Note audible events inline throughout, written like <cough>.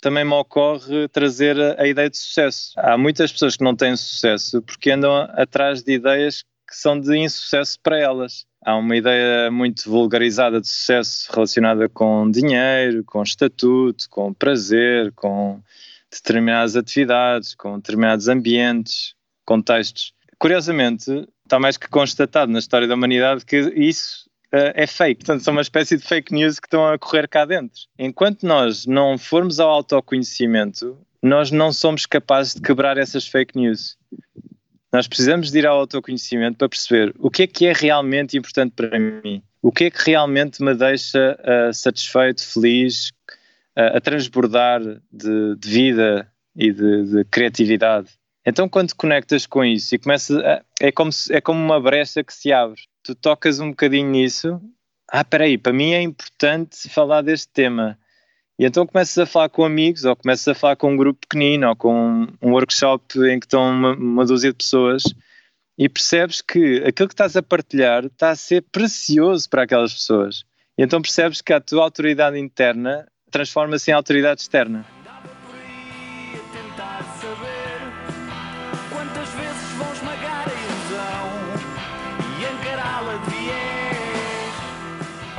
também me ocorre trazer a, ideia de sucesso. Há muitas pessoas que não têm sucesso porque andam atrás de ideias que são de insucesso para elas. Há uma ideia muito vulgarizada de sucesso relacionada com dinheiro, com estatuto, com prazer, com determinadas atividades, com determinados ambientes, contextos. Curiosamente, está mais que constatado na história da humanidade que isso é fake. Portanto, são uma espécie de fake news que estão a correr cá dentro. Enquanto nós não formos ao autoconhecimento, nós não somos capazes de quebrar essas fake news. Nós precisamos de ir ao autoconhecimento para perceber o que é que é realmente importante para mim, o que é que realmente me deixa uh, satisfeito, feliz, uh, a transbordar de, de vida e de, de, criatividade. Então, quando conectas com isso e começas, a, é, como se, é como uma brecha que se abre tu tocas um bocadinho nisso. Ah, peraí, para mim é importante falar deste tema. E então começas a falar com amigos, ou começas a falar com um grupo pequenino, ou com um workshop em que estão uma, uma dúzia de pessoas, e percebes que aquilo que estás a partilhar está a ser precioso para aquelas pessoas. E então percebes que a tua autoridade interna transforma-se em autoridade externa.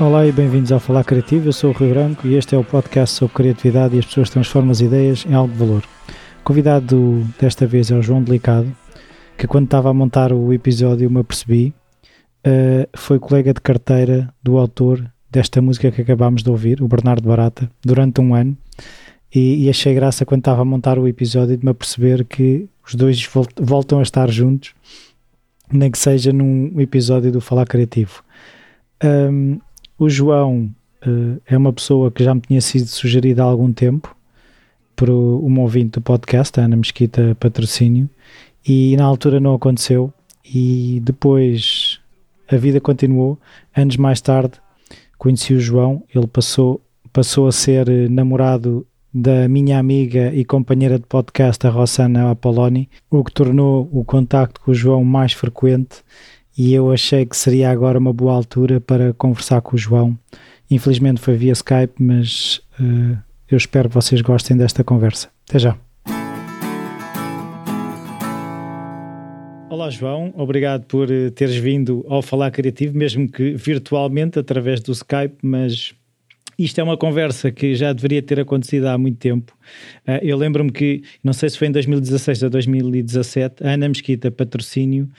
Olá e bem-vindos ao Falar Criativo. Eu sou o Rui Branco e este é o podcast sobre criatividade e as pessoas transformam as ideias em algo de valor. O convidado desta vez é o João Delicado, que quando estava a montar o episódio me apercebi, uh, foi colega de carteira do autor desta música que acabámos de ouvir, o Bernardo Barata, durante um ano. E, e achei graça quando estava a montar o episódio de me aperceber que os dois voltam a estar juntos, nem que seja num episódio do Falar Criativo. Um, o João uh, é uma pessoa que já me tinha sido sugerida há algum tempo por uma ouvinte do podcast, a Ana Mesquita Patrocínio, e na altura não aconteceu. E depois a vida continuou. Anos mais tarde conheci o João, ele passou, passou a ser namorado da minha amiga e companheira de podcast, a Rossana Apoloni, o que tornou o contacto com o João mais frequente e eu achei que seria agora uma boa altura para conversar com o João. Infelizmente foi via Skype, mas uh, eu espero que vocês gostem desta conversa. Até já. Olá João, obrigado por eh, teres vindo ao Falar Criativo, mesmo que virtualmente através do Skype, mas isto é uma conversa que já deveria ter acontecido há muito tempo. Uh, eu lembro-me que, não sei se foi em 2016 ou 2017, a Ana Mesquita Patrocínio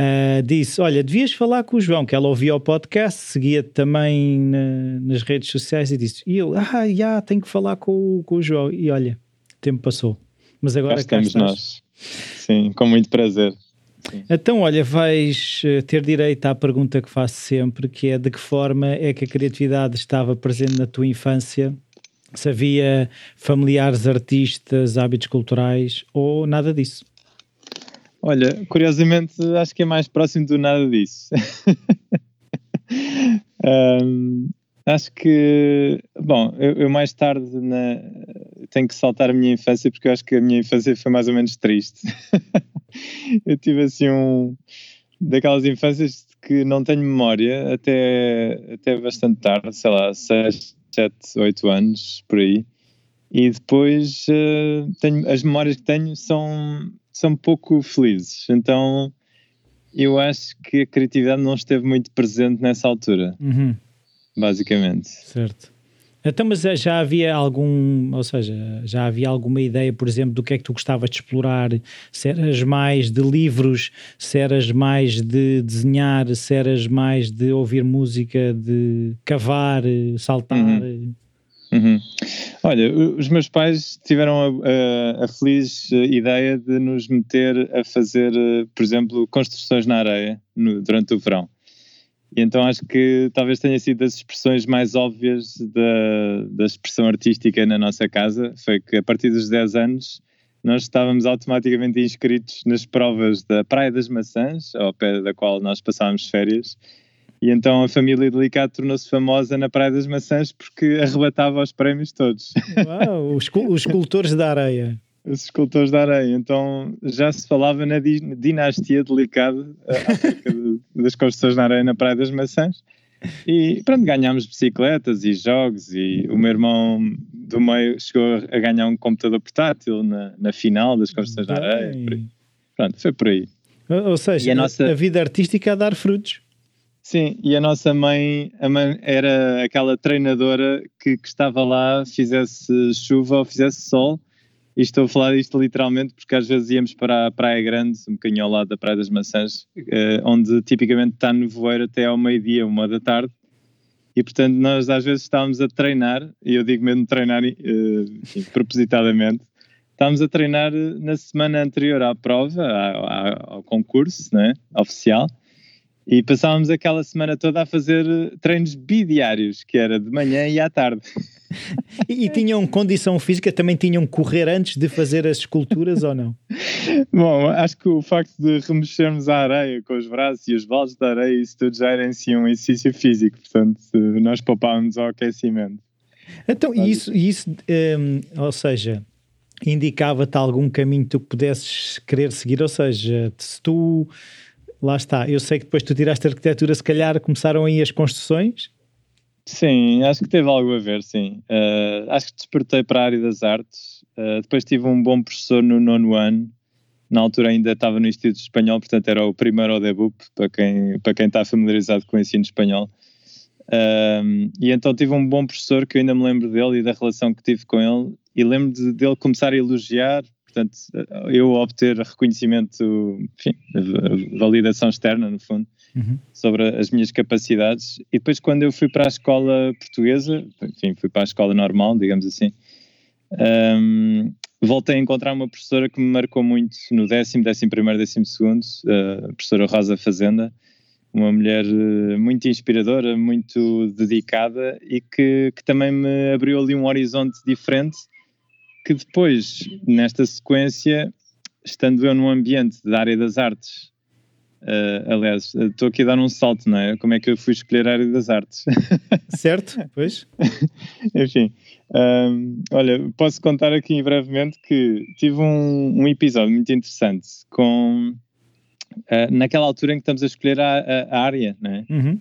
Uh, disse: Olha, devias falar com o João, que ela ouvia o podcast, seguia também na, nas redes sociais e disse: E eu, ah, já, tenho que falar com, com o João. E olha, o tempo passou. Mas agora cá, cá estamos nós. Sim, com muito prazer. Sim. Então, olha, vais eh, ter direito à pergunta que faço sempre, que é de que forma é que a criatividade estava presente na tua infância? Se havia familiares artistas, hábitos culturais ou nada disso? Olha, curiosamente, acho que é mais próximo do nada disso. <laughs> um, acho que, bom, eu, eu mais tarde na, tenho que saltar a minha infância porque eu acho que a minha infância foi mais ou menos triste. <laughs> eu tive assim um daquelas infâncias que não tenho memória até, até bastante tarde, sei lá, 6, 7, 8 anos por aí. E depois uh, tenho, as memórias que tenho são são pouco felizes. Então eu acho que a criatividade não esteve muito presente nessa altura, uhum. basicamente. Certo. Então, mas eh, já havia algum, ou seja, já havia alguma ideia, por exemplo, do que é que tu gostavas de explorar? Se eras mais de livros, se eras mais de desenhar, se eras mais de ouvir música, de cavar, saltar? Uhum. Uhum. Olha, os meus pais tiveram a, a, a, feliz ideia de nos meter a fazer, por exemplo, construções na areia no, durante o verão. E então acho que talvez tenha sido das expressões mais óbvias da, da expressão artística na nossa casa. Foi que a partir dos 10 anos nós estávamos automaticamente inscritos nas provas da Praia das Maçãs, ao pé da qual nós passávamos férias, e então a família Delicado tornou-se famosa na Praia das Maçãs porque arrebatava os prémios todos. Uau, os, os escultores da areia. Os escultores da areia. Então já se falava na dinastia Delicado acerca das construções na areia na Praia das Maçãs. E pronto, ganhámos bicicletas e jogos e o meu irmão do meio chegou a ganhar um computador portátil na, na final das Construções da Areia. Pronto, foi por aí. Ou seja, a, nossa... a vida artística a dar frutos. Sim, e a nossa mãe, a mãe era aquela treinadora que, que, estava lá, fizesse chuva ou fizesse sol, e estou a falar isto literalmente porque às vezes íamos para a Praia Grande, um bocadinho ao lado da Praia das Maçãs, eh, onde tipicamente está nevoeiro até ao meio-dia, uma da tarde, e portanto nós às vezes estávamos a treinar, e eu digo mesmo treinar eh, enfim, <laughs> propositadamente, estávamos a treinar na semana anterior à prova, ao, ao concurso né, oficial, e passávamos aquela semana toda a fazer treinos bidiários, que era de manhã e à tarde. <laughs> E, e tinham condição física, também tinham correr antes de fazer as esculturas ou não? <laughs> Bom, acho que o facto de remexermos a areia com os braços e os baldes de areia, isso tudo já era em si um exercício físico, portanto nós poupávamos ao aquecimento. Então, e isso, isso um, ou seja, indicava-te algum caminho que tu pudesses querer seguir, ou seja, se tu lá está. Eu sei que depois tu tiraste arquitetura, se calhar começaram aí as construções? Sim, acho que teve algo a ver, sim. Uh, acho que despertei para a área das artes. Uh, depois tive um bom professor no nono ano. Na altura ainda estava no Instituto Espanhol, portanto era o primeiro ODEBUP, para quem, para quem está familiarizado com o ensino espanhol. Uh, e então tive um bom professor que eu ainda me lembro dele e da relação que tive com ele. E lembro de, dele começar a elogiar portanto, eu obter reconhecimento, enfim, validação externa, no fundo, uhum. sobre as minhas capacidades. E depois, quando eu fui para a escola portuguesa, enfim, fui para a escola normal, digamos assim, um, voltei a encontrar uma professora que me marcou muito no décimo, décimo primeiro, décimo segundo, a professora Rosa Fazenda, uma mulher eh, muito inspiradora, muito dedicada e que, que também me abriu ali um horizonte diferente que depois, nesta sequência, estando eu num ambiente da área das artes, uh, aliás, estou aqui a dar um salto, não é? Como é que eu fui escolher a área das artes? <laughs> Certo, pois. <laughs> Enfim, um, olha, posso contar aqui brevemente que tive um, um episódio muito interessante com. Uh, naquela altura em que estamos a escolher a, a, a área, não é? Uhum.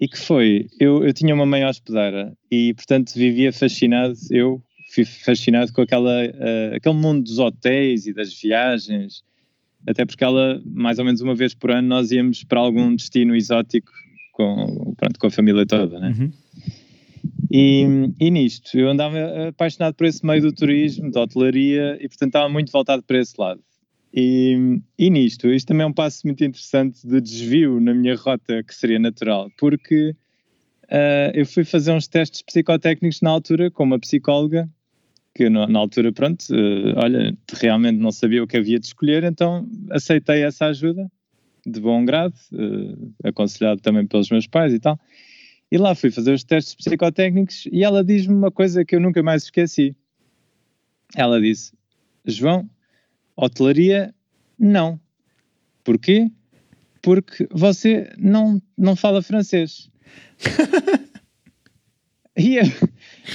E que foi, eu, eu tinha uma mãe hospedeira e, portanto, vivia fascinado, eu, fui fascinado com aquela, uh, aquele mundo dos hotéis e das viagens, até porque ela, mais ou menos uma vez por ano, nós íamos para algum destino exótico com, pronto, com a família toda, né? Uhum. E, e nisto, eu andava apaixonado por esse meio do turismo, da hotelaria, e portanto estava muito voltado para esse lado. E, e nisto, isto também é um passo muito interessante de desvio na minha rota que seria natural, porque uh, eu fui fazer uns testes psicotécnicos na altura com uma psicóloga que na, na altura, pronto, uh, olha, realmente não sabia o que havia de escolher, então aceitei essa ajuda de bom grado, uh, aconselhado também pelos meus pais e tal. E lá fui fazer os testes psicotécnicos e ela diz-me uma coisa que eu nunca mais esqueci. Ela disse: João, hotelaria, não. Porquê? Porque você não, não fala francês. <laughs> e eu,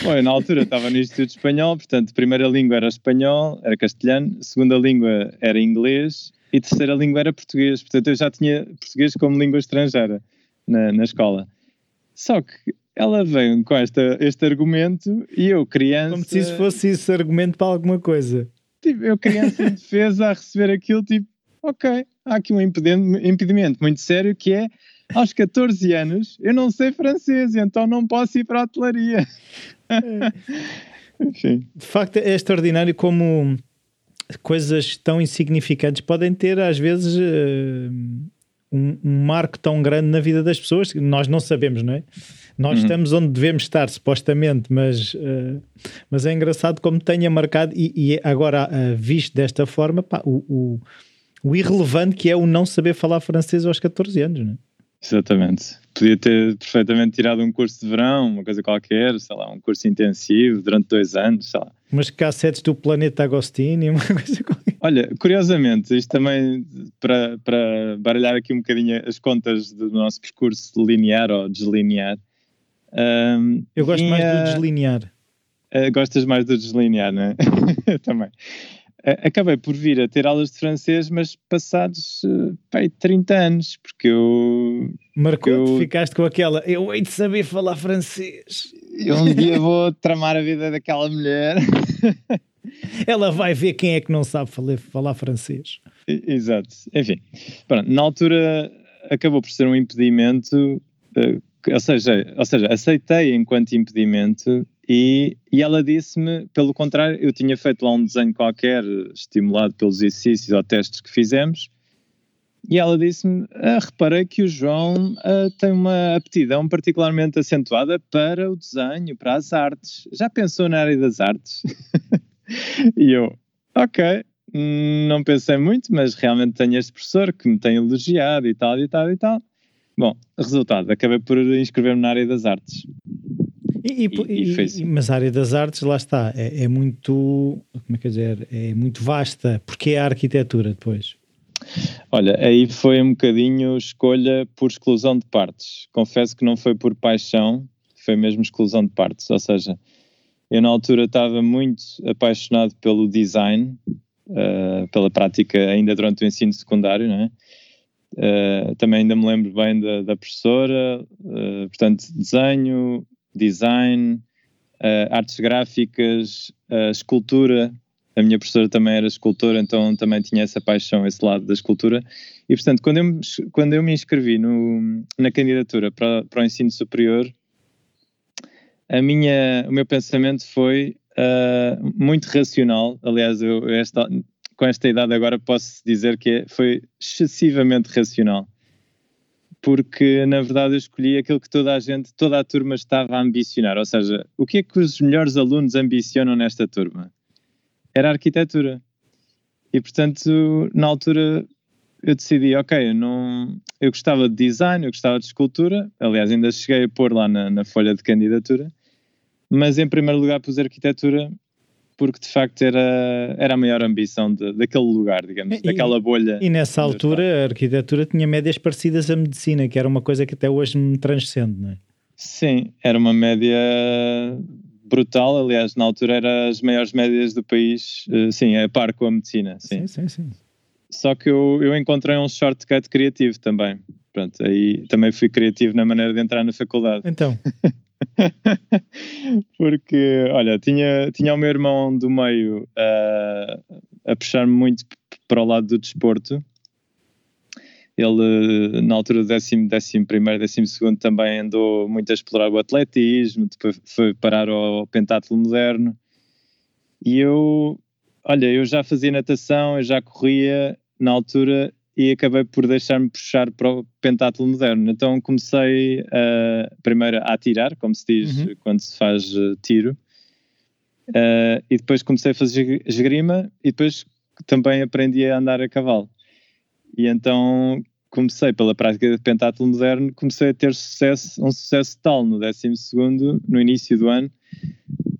Bom, na altura estava no Instituto Espanhol, portanto, primeira língua era espanhol, era castelhano, segunda língua era inglês e terceira língua era português. Portanto, eu já tinha português como língua estrangeira na, na escola. Só que ela veio com esta, este argumento e eu, criança. Como se isso fosse esse argumento para alguma coisa. Tipo, eu, criança em defesa, a receber aquilo, tipo, ok, há aqui um impedimento muito sério que é aos 14 anos eu não sei francês, então não posso ir para a hotelaria. Enfim. De facto, é extraordinário como coisas tão insignificantes podem ter, às vezes, uh, um, um, marco tão grande na vida das pessoas que nós não sabemos, não é? Nós uhum. estamos onde devemos estar, supostamente, mas, uh, mas é engraçado como tenha marcado, e, e agora, uh, visto desta forma, pá, o, o, o irrelevante que é o não saber falar francês aos 14 anos, não é? Exatamente. Podia ter perfeitamente tirado um curso de verão, uma coisa qualquer, sei lá, um curso intensivo durante dois anos, sei lá. Umas cassetes do Planeta Agostini, <laughs> uma coisa qualquer. Olha, curiosamente, isto também para, para baralhar aqui um bocadinho as contas do nosso percurso linear ou deslinear. Um, Eu gosto mais do deslinear. Uh, gostas mais do deslinear, não é? <laughs> Também. Acabei por vir a ter aulas de francês, mas passados pai, 30 anos, porque eu. Marcou-te, eu... ficaste com aquela. Eu hei de saber falar francês. Eu um dia <laughs> vou tramar a vida daquela mulher. <laughs> Ela vai ver quem é que não sabe falar, falar francês. Exato. Enfim, pronto, na altura acabou por ser um impedimento, uh, ou, seja, ou seja, aceitei enquanto impedimento e, e ela disse-me, pelo contrário, eu tinha feito lá um desenho qualquer, estimulado pelos exercícios ou testes que fizemos, e ela disse-me: ah, reparei que o João ah, tem uma aptidão particularmente acentuada para o desenho, para as artes. Já pensou na área das artes? <laughs> e eu, ok, não pensei muito, mas realmente tenho este professor que me tem elogiado e tal, e tal, e tal. Bom, resultado, acabei por inscrever-me na área das artes. E, e, e, mas a área das artes, lá está, é, é, muito, como é que dizer, é muito vasta, porque é a arquitetura depois. Olha, aí foi um bocadinho escolha por exclusão de partes. Confesso que não foi por paixão, foi mesmo exclusão de partes. Ou seja, eu na altura estava muito apaixonado pelo design, uh, pela prática ainda durante o ensino secundário, não é? Uh, também ainda me lembro bem da, da professora, uh, portanto, desenho, design, artes gráficas, escultura. A minha professora também era escultora, então também tinha essa paixão, esse lado da escultura. E, portanto, quando eu quando eu me inscrevi no, na candidatura para, para o ensino superior, a minha, o meu pensamento foi uh, muito racional. Aliás, eu, esta, com esta idade agora posso dizer que foi excessivamente racional. Porque, na verdade, eu escolhi aquilo que toda a gente, toda a turma estava a ambicionar. Ou seja, o que é que os melhores alunos ambicionam nesta turma? Era a arquitetura. E, portanto, na altura eu decidi, ok, eu, não, eu gostava de design, eu gostava de escultura, aliás, ainda cheguei a pôr lá na, na folha de candidatura, mas em primeiro lugar pus arquitetura porque de facto era, era a maior ambição de, daquele lugar, digamos, e, daquela bolha. E nessa altura a arquitetura tinha médias parecidas à medicina, que era uma coisa que até hoje me transcende, não é? Sim, era uma média brutal, aliás, na altura eram as maiores médias do país, eh, sim, a par com a medicina, sim. Sim, sim, sim. Só que eu, eu encontrei um shortcut criativo também, pronto, aí também fui criativo na maneira de entrar na faculdade. Então... <laughs> <laughs> Porque, olha, tinha, tinha o meu irmão do meio uh, a puxar-me muito para o lado do desporto. Ele, na altura do décimo, décimo primeiro, décimo segundo, também andou muito a explorar o atletismo, depois foi parar ao pentatlo moderno. E eu, olha, eu já fazia natação, eu já corria na altura e acabei por deixar-me puxar para o pentatlo moderno. Então comecei uh, primeiro a atirar, como se diz uhum. quando se faz uh, tiro, uh, e depois comecei a fazer esgrima e depois também aprendi a andar a cavalo. E então comecei pela prática de pentatlo moderno, comecei a ter sucesso, um sucesso tal no 12 no início do ano,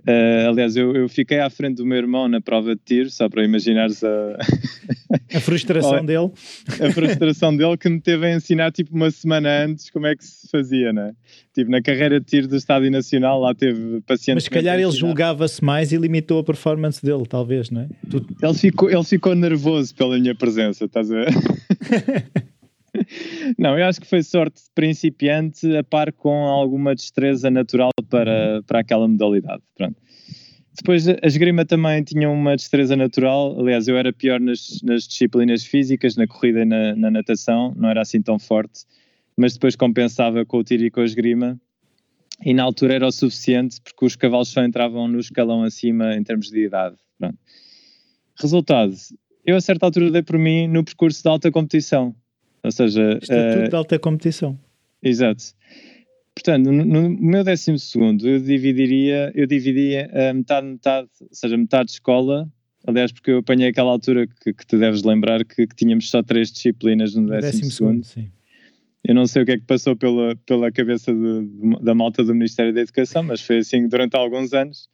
Uh, aliás, eu, eu, fiquei à frente do meu irmão na prova de tiro, só para imaginares a... <laughs> a frustração dele. A frustração dele que me teve a ensinar tipo uma semana antes como é que se fazia, né? Tipo, na carreira de tiro do Estádio Nacional lá teve pacientes... Mas se calhar ele julgava-se mais e limitou a performance dele, talvez, não é? Tu... Ele, ficou, ele ficou nervoso pela minha presença, estás a ver? <laughs> Não, eu acho que foi sorte de principiante a par com alguma destreza natural para, para aquela modalidade. Pronto. Depois a esgrima também tinha uma destreza natural, aliás eu era pior nas, nas disciplinas físicas, na corrida e na, na, natação, não era assim tão forte, mas depois compensava com o tiro e com a esgrima e na altura era o suficiente porque os cavalos só entravam no escalão acima em termos de idade. Pronto. Resultado, eu a certa altura dei por mim no percurso de alta competição, ou seja... Estatuto uh, de alta competição. Exato. Portanto, no, no meu décimo segundo eu dividiria, eu dividia a metade, metade, ou seja, metade escola, aliás, porque eu apanhei aquela altura que, que te deves lembrar que, que, tínhamos só três disciplinas no décimo, décimo segundo. Sim. Eu não sei o que é que passou pela, pela cabeça de, de, da malta do Ministério da Educação, mas foi assim durante alguns anos.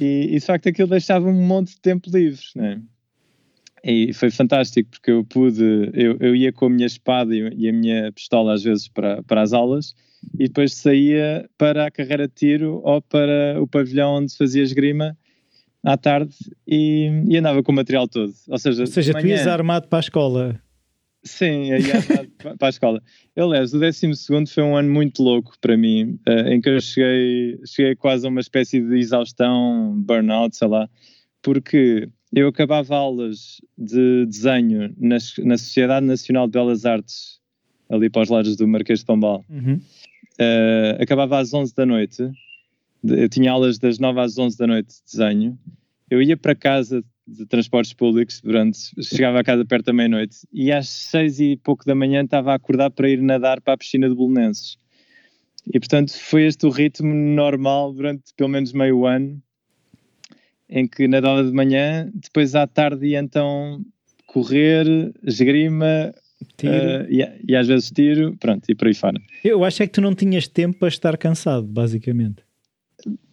E, e de facto aquilo deixava um monte de tempo livre, né? E foi fantástico porque eu pude, eu, eu ia com a minha espada e, a minha pistola às vezes para, para as aulas e depois saía para a carreira de tiro ou para o pavilhão onde se fazia esgrima à tarde e, e andava com o material todo. Ou seja, Ou seja manhã, tu ias armado para a escola. Sim, ia armado para a escola. Eu, aliás, o 12 foi um ano muito louco para mim, uh, em que eu cheguei, cheguei quase a uma espécie de exaustão, burnout, sei lá, porque eu acabava aulas de desenho na, na Sociedade Nacional de Belas Artes, ali para os lados do Marquês de Pombal. Uhum. Uh, acabava às 11 da noite, eu tinha aulas das 9 às 11 da noite de desenho, eu ia para casa de transportes públicos durante, chegava a casa perto da meia-noite e às seis e pouco da manhã estava a acordar para ir nadar para a piscina de Bolonenses. E portanto foi este o ritmo normal durante pelo menos meio ano, em que nadava de manhã, depois à tarde ia então correr, esgrima, Uh, e, e, às vezes tiro, pronto, e por aí fora. Eu acho é que tu não tinhas tempo para estar cansado, basicamente.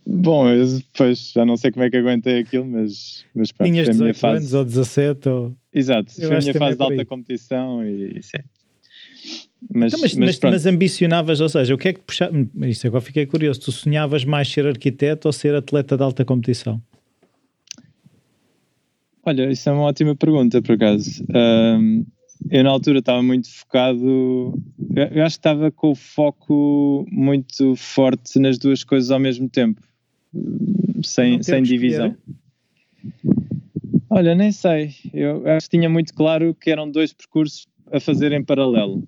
Bom, eu depois já não sei como é que aguentei aquilo, mas, mas pronto. Tinhas 18 fase... anos ou 17 ou... Exato, eu foi a minha fase de alta competição e, sim. Mas, então, mas, mas, mas, ambicionavas, ou seja, o que é que puxava? Isso agora fiquei curioso. Tu sonhavas mais ser arquiteto ou ser atleta de alta competição? Olha, isso é uma ótima pergunta, por acaso. Um, eu na altura estava muito focado, eu acho que estava com o foco muito forte nas duas coisas ao mesmo tempo, sem, sem divisão. Olha, nem sei, eu acho que tinha muito claro que eram dois percursos a fazer em paralelo.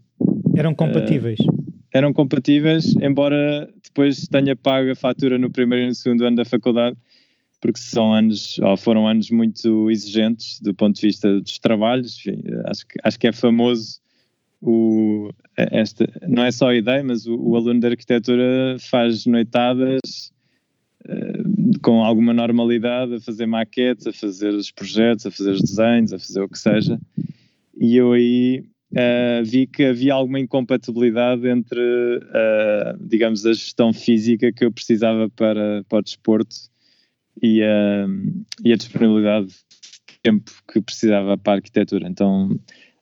Eram compatíveis? Uh, eram compatíveis, embora depois tenha pago a fatura no primeiro e no segundo ano da faculdade, porque são anos, ou foram anos muito exigentes do ponto de vista dos trabalhos. Enfim, acho, que, acho que é famoso o, esta, não é só a ideia, mas o, o aluno de arquitetura faz noitadas uh, com alguma normalidade a fazer maquetes, a fazer os projetos, a fazer os desenhos, a fazer o que seja. E eu aí uh, vi que havia alguma incompatibilidade entre, uh, digamos, a gestão física que eu precisava para, para o desporto e a, e a disponibilidade de tempo que precisava para a arquitetura. Então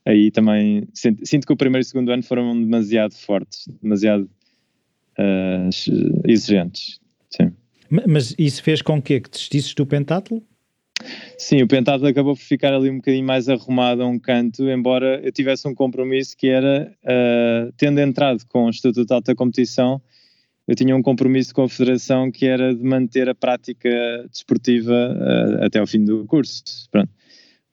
aí também sinto, sinto, que o primeiro e o segundo ano foram demasiado fortes, demasiado uh, exigentes. Sim. Mas isso fez com que, que desistisses do pentátulo? Sim, o pentátulo acabou por ficar ali um bocadinho mais arrumado a um canto, embora eu tivesse um compromisso que era, uh, tendo entrado com o Estatuto de Alta Competição, eu tinha um compromisso com a Federação que era de manter a prática desportiva uh, até ao fim do curso. Pronto.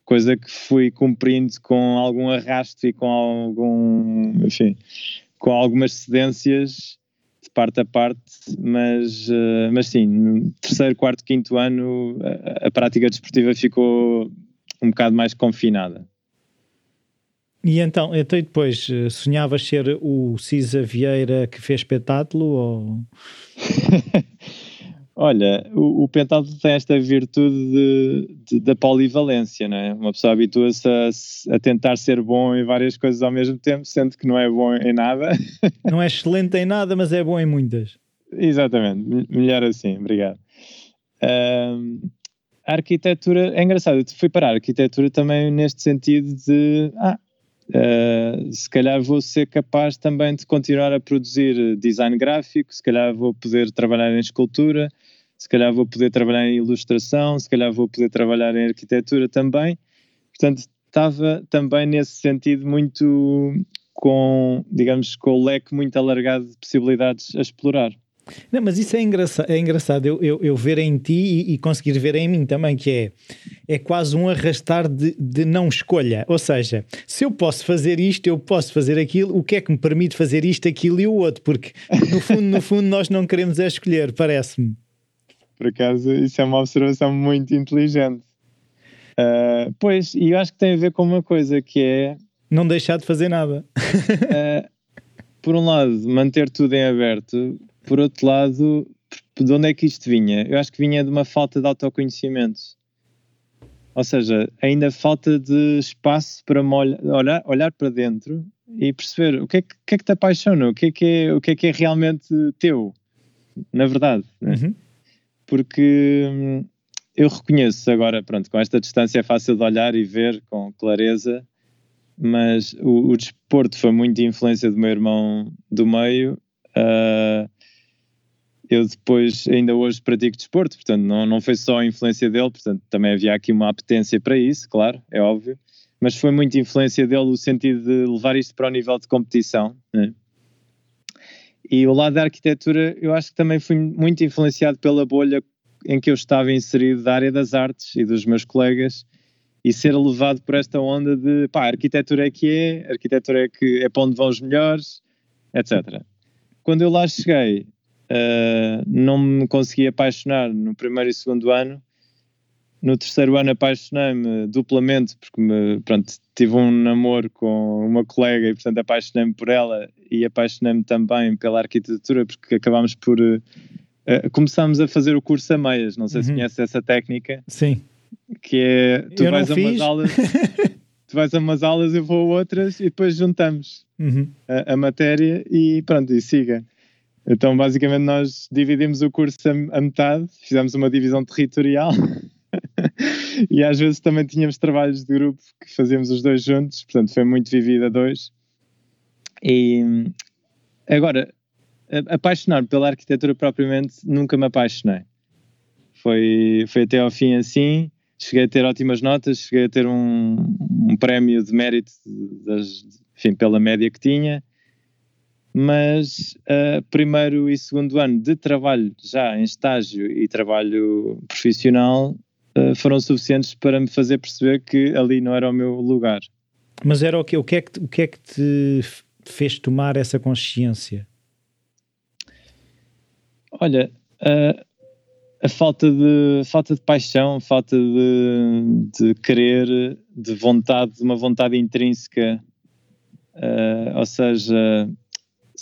Coisa que fui cumprindo com algum arrasto e com algum, enfim, com algumas cedências de parte a parte, mas, uh, mas sim, no terceiro, quarto, quinto ano a, a prática desportiva ficou um bocado mais confinada. E então, então e depois, eh, sonhavas ser o Cisa Vieira que fez pentátulo ou... <laughs> Olha, o, o pentátulo tem esta virtude de, de, da polivalência, não é? Uma pessoa habitua-se a, a, tentar ser bom em várias coisas ao mesmo tempo, sendo que não é bom em nada. <laughs> Não é excelente em nada, mas é bom em muitas. Exatamente, melhor assim, obrigado. Um, a arquitetura, é engraçado, eu fui para a arquitetura também neste sentido de, ah, Uh, se calhar vou ser capaz também de continuar a produzir design gráfico, se calhar vou poder trabalhar em escultura, se calhar vou poder trabalhar em ilustração, se calhar vou poder trabalhar em arquitetura também. Portanto, estava também nesse sentido muito com, digamos, com o leque muito alargado de possibilidades a explorar. Não, mas isso é, engraçado, é engraçado eu, eu, eu ver em ti e, e, conseguir ver em mim também, que é, é quase um arrastar de, de não escolha. Ou seja, se eu posso fazer isto, eu posso fazer aquilo, o que é que me permite fazer isto, aquilo e o outro? Porque no fundo, no fundo, nós não queremos é escolher, parece-me. Por acaso, isso é uma observação muito inteligente. Uh, pois, e eu acho que tem a ver com uma coisa que é. Não deixar de fazer nada. uh, por um lado, manter tudo em aberto, por outro lado, de onde é que isto vinha? Eu acho que vinha de uma falta de autoconhecimento. Ou seja, ainda falta de espaço para olhar, olhar para dentro e perceber o que é que, que, é que te apaixona, o que é que é, o que é, que é realmente teu, na verdade. Né? Uhum. Porque hum, eu reconheço agora, pronto, com esta distância é fácil de olhar e ver com clareza, mas o, o desporto foi muito de influência do meu irmão do meio. Uh, eu depois, ainda hoje pratico desporto, portanto, não, não foi só a influência dele, portanto, também havia aqui uma apetência para isso, claro, é óbvio, mas foi muita influência dele o sentido de levar isto para o nível de competição. Né? E o lado da arquitetura, eu acho que também fui muito influenciado pela bolha em que eu estava inserido da área das artes e dos meus colegas e ser levado por esta onda de pá, arquitetura é que é, arquitetura é que é para onde vão os melhores, etc. Quando eu lá cheguei, uh, não me consegui apaixonar no primeiro e segundo ano. No terceiro ano apaixonei-me duplamente, porque me, pronto, tive um namoro com uma colega e, portanto, apaixonei-me por ela e apaixonei-me também pela arquitetura, porque acabámos por. Uh, começámos a fazer o curso a meias, não sei uhum. se conheces essa técnica. Sim. Que é. Tu eu vais a umas aulas. <laughs> tu vais a umas aulas, eu vou a outras e depois juntamos uhum. a, a, matéria e pronto, e siga. Então, basicamente, nós dividimos o curso a, metade, fizemos uma divisão territorial <laughs> e às vezes também tínhamos trabalhos de grupo que fazíamos os dois juntos, portanto, foi muito vivido a dois. E agora, apaixonar pela arquitetura propriamente, nunca me apaixonei. Foi, foi até ao fim assim. Cheguei a ter ótimas notas, cheguei a ter um, um prémio de mérito das, enfim, pela média que tinha mas uh, primeiro e segundo ano de trabalho já em estágio e trabalho profissional uh, foram suficientes para me fazer perceber que ali não era o meu lugar. Mas era o que, o que, é, que, o que é que te fez tomar essa consciência? Olha, uh, a falta de, falta de paixão, falta de, de querer, de vontade, de uma vontade intrínseca, ou seja,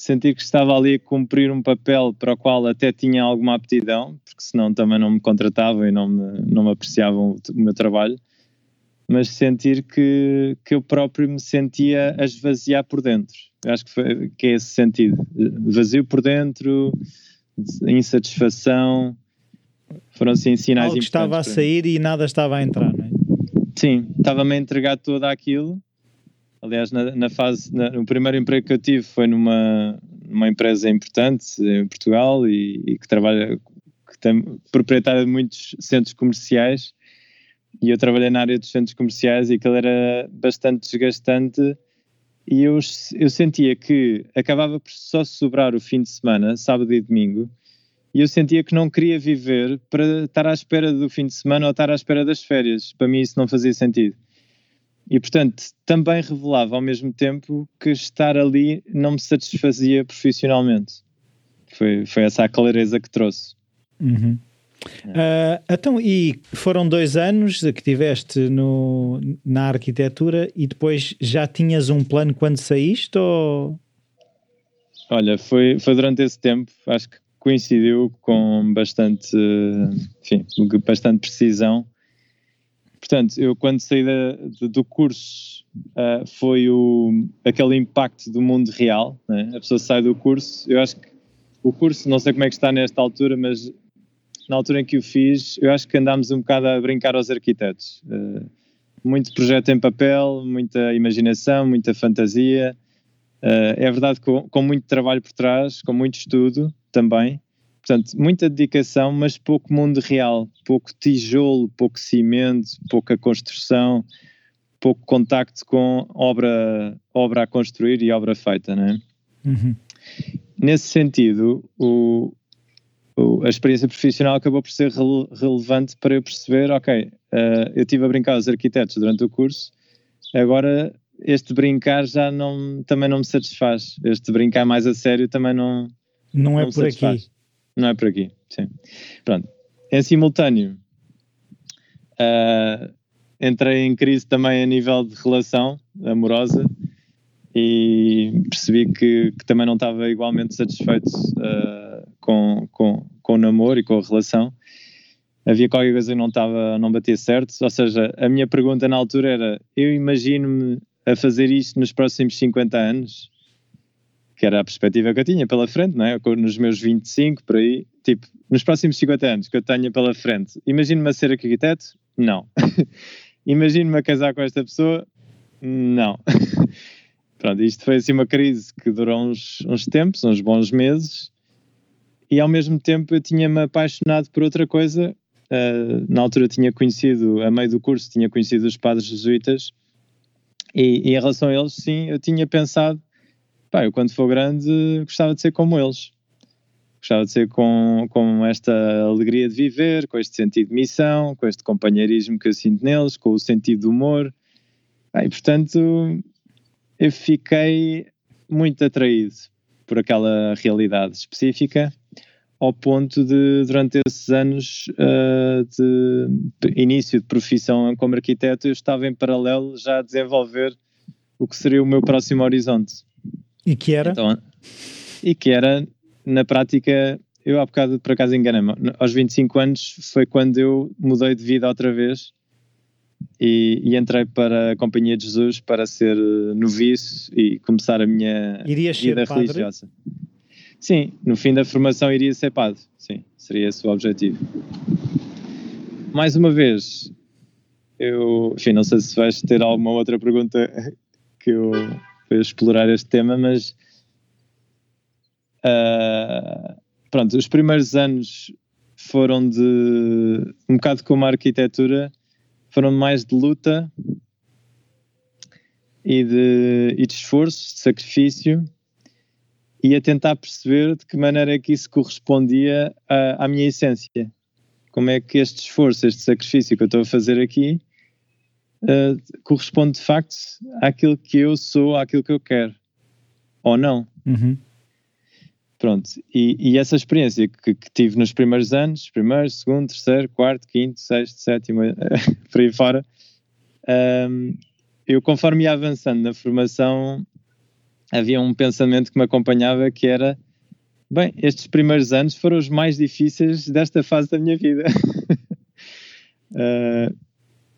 sentir que estava ali a cumprir um papel para o qual até tinha alguma aptidão, porque senão também não me contratavam e não me, não me apreciavam o, meu trabalho, mas sentir que, que eu próprio me sentia a esvaziar por dentro. Eu acho que, foi, que é esse sentido. Vazio por dentro, insatisfação, foram assim sinais Algo estava a sair e nada estava a entrar, não é? Sim, estava-me a entregar tudo aquilo Aliás, na, na fase, na, no primeiro emprego que eu tive foi numa, numa empresa importante em Portugal e, e que trabalha, que tem proprietária de muitos centros comerciais. E eu trabalhei na área dos centros comerciais e aquilo era bastante desgastante. E eu, eu sentia que acabava por só sobrar o fim de semana, sábado e domingo, e eu sentia que não queria viver para estar à espera do fim de semana ou estar à espera das férias. Para mim isso não fazia sentido. E, portanto, também revelava ao mesmo tempo que estar ali não me satisfazia profissionalmente. Foi, foi essa a clareza que trouxe. Uhum. Uh, então, e foram dois anos que tiveste no, na arquitetura e depois já tinhas um plano quando saíste? Ou... Olha, foi, foi durante esse tempo, acho que coincidiu com bastante, enfim, bastante precisão Portanto, eu quando saí da, do curso uh, foi o, aquele impacto do mundo real, né? a pessoa sai do curso, eu acho que o curso, não sei como é que está nesta altura, mas na altura em que o fiz, eu acho que andámos um bocado a brincar aos arquitetos. Uh, muito projeto em papel, muita imaginação, muita fantasia. Uh, é verdade com, com muito trabalho por trás, com muito estudo também, Portanto, muita dedicação, mas pouco mundo real, pouco tijolo, pouco cimento, pouca construção, pouco contacto com obra, obra a construir e obra feita, não é? Uhum. Nesse sentido, o, o, a experiência profissional acabou por ser rele, relevante para eu perceber, ok, uh, eu estive a brincar aos arquitetos durante o curso, agora este brincar já não, também não me satisfaz, este brincar mais a sério também não não, é não é por satisfaz. aqui não é por aqui, sim. Pronto. Em simultâneo, uh, entrei em crise também a nível de relação amorosa e percebi que, que também não estava igualmente satisfeito uh, com, com, com o namoro e com a relação. Havia qualquer coisa que não estava, não batia certo. Ou seja, a minha pergunta na altura era: eu imagino-me a fazer isto nos próximos 50 anos? Que era a perspectiva que eu tinha pela frente, não é? Nos meus 25, por aí, tipo, nos próximos 50 anos que eu tenho pela frente, imagino-me a ser arquiteto? Não. <laughs> imagino-me a casar com esta pessoa? Não. <laughs> Pronto, isto foi assim uma crise que durou uns, uns tempos, uns bons meses, e ao mesmo tempo eu tinha-me apaixonado por outra coisa. Uh, na altura tinha conhecido, a meio do curso, tinha conhecido os padres jesuítas e, e em relação a eles, sim, eu tinha pensado, pá, eu quando for grande gostava de ser como eles. Gostava de ser com, com esta alegria de viver, com este sentido de missão, com este companheirismo que eu sinto neles, com o sentido de humor. Ah, e portanto, eu fiquei muito atraído por aquela realidade específica, ao ponto de, durante esses anos uh, de início de profissão como arquiteto, eu estava em paralelo já a desenvolver o que seria o meu próximo horizonte. E que era? Então, e que era, na prática, eu há bocado por acaso enganei-me, aos 25 anos foi quando eu mudei de vida outra vez e, e, entrei para a Companhia de Jesus para ser noviço e começar a minha Irias vida religiosa. Sim, no fim da formação iria ser padre, sim, seria esse o objetivo. Mais uma vez, eu, enfim, não sei se vais ter alguma outra pergunta <laughs> que eu para explorar este tema, mas uh, pronto, os primeiros anos foram de um bocado como a arquitetura, foram mais de luta e de, e de esforço, de sacrifício e a tentar perceber de que maneira é que isso correspondia à, à minha essência. Como é que este esforço, este sacrifício que eu estou a fazer aqui uh, corresponde de facto àquilo que eu sou, àquilo que eu quero, ou não. Uhum. Pronto, e, e, essa experiência que, que, tive nos primeiros anos, primeiro, segundo, terceiro, quarto, quinto, sexto, sétimo, <laughs> por aí fora, um, eu conforme ia avançando na formação, havia um pensamento que me acompanhava que era, bem, estes primeiros anos foram os mais difíceis desta fase da minha vida. uh, <laughs>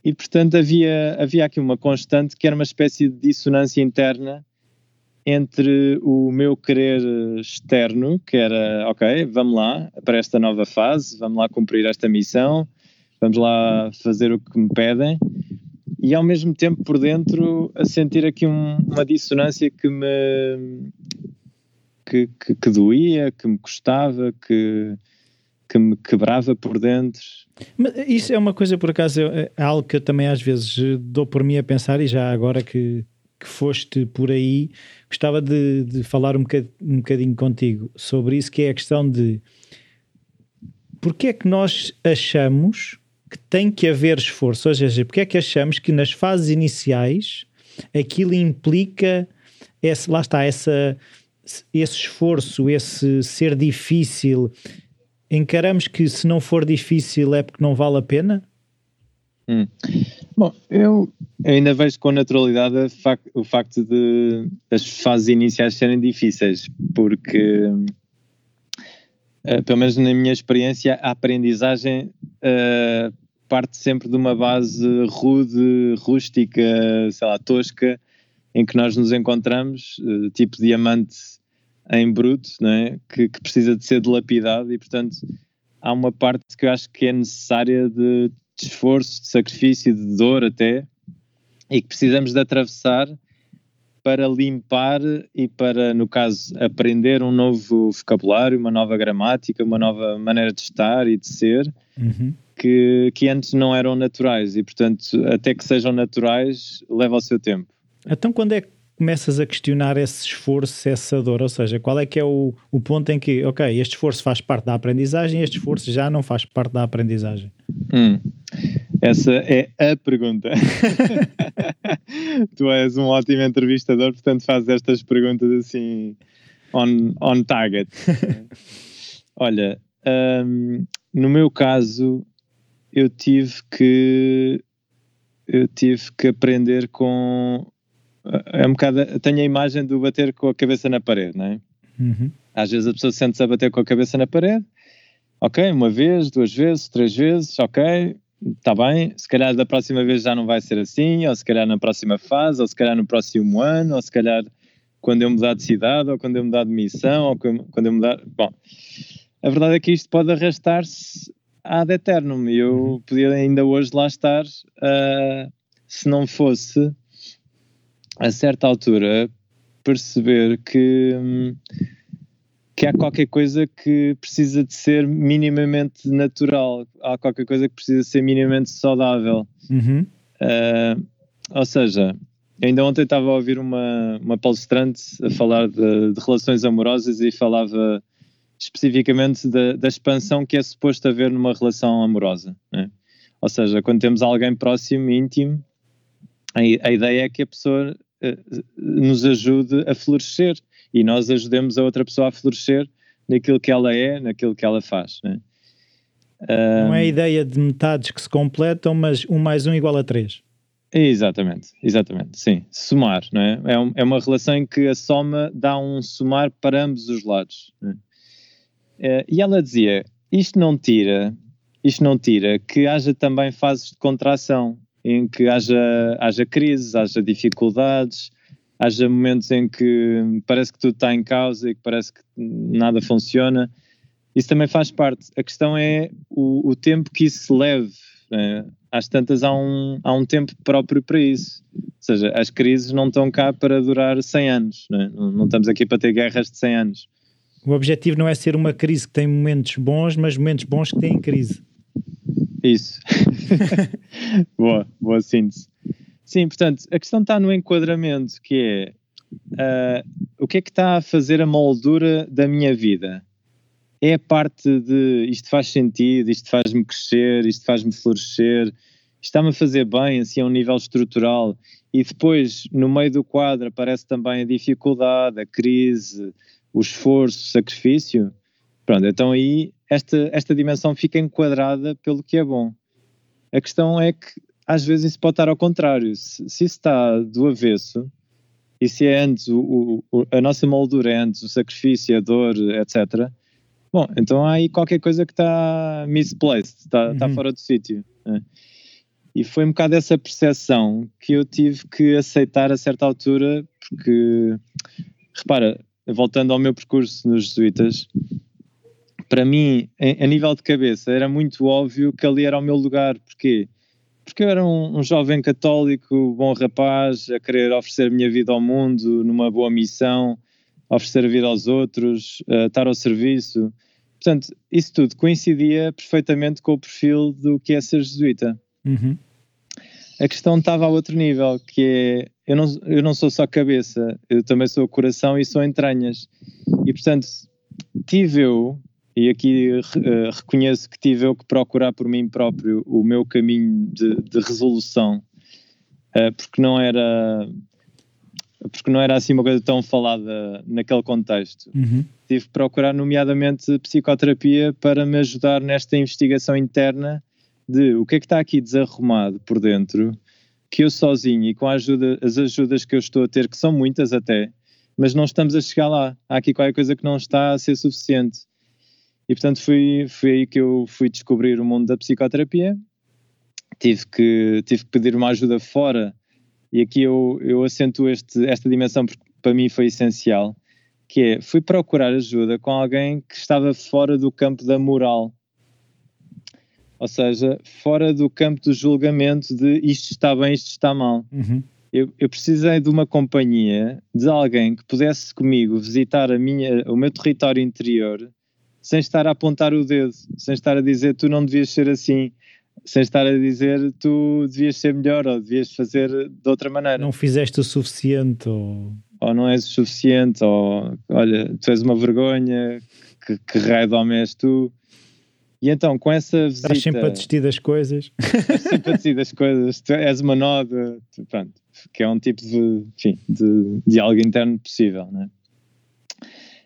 e portanto havia, havia aqui uma constante que era uma espécie de dissonância interna entre o meu querer externo, que era, ok, vamos lá para esta nova fase, vamos lá cumprir esta missão, vamos lá fazer o que me pedem, e ao mesmo tempo por dentro a sentir aqui um, uma dissonância que me que, que, que, doía, que me custava, que, que me quebrava por dentro. Mas isso é uma coisa, por acaso, é, é algo que eu também às vezes dou por mim a pensar, e já agora que, que foste por aí, gostava de, de falar um bocadinho, um bocadinho contigo sobre isso, que é a questão de porque é que nós achamos que tem que haver esforço, ou seja, porque é que achamos que nas fases iniciais aquilo implica esse, lá está, essa, esse esforço, esse ser difícil, encaramos que se não for difícil é porque não vale a pena? Hum. Bom, eu ainda vejo com naturalidade o facto de as fases iniciais serem difíceis, porque, uh, pelo menos na minha experiência, a aprendizagem uh, parte sempre de uma base rude, rústica, sei lá, tosca, em que nós nos encontramos, uh, tipo diamante em bruto, é? que, que precisa de ser dilapidado e, portanto, há uma parte que eu acho que é necessária de de esforço, de sacrifício, de dor até, e que precisamos de atravessar para limpar e para, no caso, aprender um novo vocabulário, uma nova gramática, uma nova maneira de estar e de ser, uhum. que, que antes não eram naturais e, portanto, até que sejam naturais, leva o seu tempo. Então, quando é começas a questionar esse esforço, essa dor? Ou seja, qual é que é o, o ponto em que, ok, este esforço faz parte da aprendizagem, este esforço já não faz parte da aprendizagem? Hum. Essa é a pergunta. <laughs> tu és um ótimo entrevistador, portanto fazes estas perguntas assim on, on target. <laughs> Olha, um, no meu caso, eu tive que eu tive que aprender com é um bocado, tenho a imagem do bater com a cabeça na parede, não é? Uhum. Às vezes a pessoa sente-se a bater com a cabeça na parede, ok, uma vez, duas vezes, três vezes, ok, está bem, se calhar da próxima vez já não vai ser assim, ou se calhar na próxima fase, ou se calhar no próximo ano, ou se calhar quando eu mudar de cidade, ou quando eu mudar de missão, ou quando eu mudar. Bom, a verdade é que isto pode arrastar-se ad eternum, e eu podia ainda hoje lá estar uh, se não fosse a certa altura perceber que hum, que há qualquer coisa que precisa de ser minimamente natural, há qualquer coisa que precisa ser minimamente saudável. Uhum. Uh, ou seja, ainda ontem estava a ouvir uma, uma palestrante a falar de, de relações amorosas e falava especificamente da, da, expansão que é suposto haver numa relação amorosa. Né? Ou seja, quando temos alguém próximo, íntimo, a, a ideia é que a pessoa nos ajude a florescer e nós ajudemos a outra pessoa a florescer naquilo que ela é, naquilo que ela faz. Né? Não é a ideia de metades que se completam, mas um mais um igual a três. Exatamente, exatamente, sim. Somar, não é? É, um, é uma relação em que a soma dá um somar para ambos os lados. É? e ela dizia: isto não tira, isto não tira que haja também fases de contração, em que haja, haja crises, haja dificuldades, haja momentos em que parece que tudo está em causa e que parece que nada funciona. Isso também faz parte. A questão é o, o tempo que isso leve. Né? Às tantas, há um, há um tempo próprio para isso. Ou seja, as crises não estão cá para durar 100 anos. Né? Não, não estamos aqui para ter guerras de 100 anos. O objetivo não é ser uma crise que tem momentos bons, mas momentos bons que têm crise. Isso. <laughs> boa, boa síntese. Sim, portanto, a questão está no enquadramento, que é uh, o que é que está a fazer a moldura da minha vida? É a parte de isto faz sentido, isto faz-me crescer, isto faz-me florescer, isto está-me a fazer bem, assim, a um nível estrutural. E depois, no meio do quadro, aparece também a dificuldade, a crise, o esforço, o sacrifício. Pronto, então aí esta, esta dimensão fica enquadrada pelo que é bom. A questão é que às vezes isso pode estar ao contrário. Se, se isso está do avesso, e se é antes o, o, a nossa moldura é antes o sacrifício, a dor, etc. Bom, então há aí qualquer coisa que está misplaced, está, uhum. está fora do sítio. Né? E foi um bocado essa percepção que eu tive que aceitar a certa altura, porque, repara, voltando ao meu percurso nos jesuítas, para mim, a nível de cabeça, era muito óbvio que ali era o meu lugar. Porquê? porque eu era um, um, jovem católico, bom rapaz, a querer oferecer a minha vida ao mundo, numa boa missão, oferecer a vida aos outros, uh, estar ao serviço. Portanto, isso tudo coincidia perfeitamente com o perfil do que é ser jesuíta. Uhum. A questão estava a outro nível, que é, eu não, eu não sou só cabeça, eu também sou coração e sou entranhas. E, portanto, tive eu e aqui uh, reconheço que tive eu que procurar por mim próprio o meu caminho de, de resolução, uh, porque não era porque não era assim uma coisa tão falada naquele contexto. Uhum. Tive que procurar, nomeadamente, psicoterapia para me ajudar nesta investigação interna de o que é que está aqui desarrumado por dentro, que eu sozinho e com ajuda, as ajudas que eu estou a ter, que são muitas até, mas não estamos a chegar lá. Há aqui qualquer coisa que não está a ser suficiente. E portanto foi, foi aí que eu fui descobrir o mundo da psicoterapia. Tive que, tive que pedir uma ajuda fora, e aqui eu, eu acento este, esta dimensão porque para mim foi essencial, que é, fui procurar ajuda com alguém que estava fora do campo da moral. Ou seja, fora do campo do julgamento de isto está bem, isto está mal. Uhum. Eu, eu, precisei de uma companhia, de alguém que pudesse comigo visitar a minha, o meu território interior sem estar a apontar o dedo, sem estar a dizer tu não devias ser assim, sem estar a dizer tu devias ser melhor ou devias fazer de outra maneira. Não fizeste o suficiente ou... Ou não és o suficiente, ou olha, tu és uma vergonha, que, que raio de homem és tu. E então, com essa visita... Estás sempre a desistir das coisas. Estás sempre a desistir das <laughs> coisas, tu és uma noda, pronto, que é um tipo de, enfim, de diálogo interno possível, né?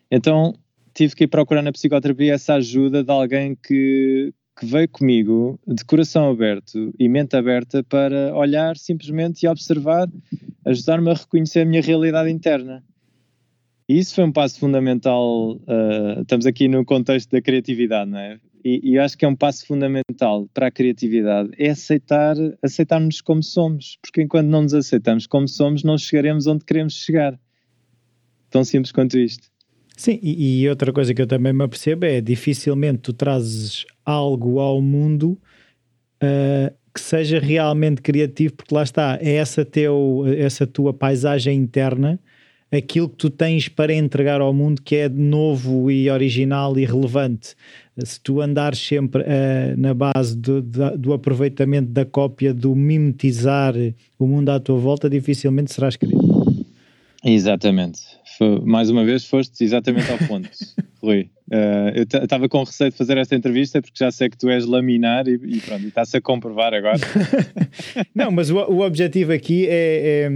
Então, tive que ir procurar na psicoterapia essa ajuda de alguém que, que veio comigo de coração aberto e mente aberta para olhar simplesmente e observar, ajudar-me a reconhecer a minha realidade interna. E isso foi um passo fundamental. Uh, estamos aqui no contexto da criatividade, não é? E, e acho que é um passo fundamental para a criatividade é aceitar aceitarmos como somos, porque enquanto não nos aceitamos como somos, não chegaremos onde queremos chegar. Tão simples quanto isto. Sim, e, e, outra coisa que eu também me apercebo é dificilmente tu trazes algo ao mundo uh, que seja realmente criativo, porque lá está, é essa, teu, essa tua paisagem interna aquilo que tu tens para entregar ao mundo que é novo e original e relevante. Se tu andares sempre uh, na base do, do, aproveitamento da cópia, do mimetizar o mundo à tua volta, dificilmente serás querido. Exatamente. Mais uma vez foste exatamente ao ponto, <laughs> Rui. Uh, eu estava com receio de fazer esta entrevista porque já sei que tu és laminar e, e pronto, está-se a comprovar agora. <laughs> não, mas o, o objetivo aqui é,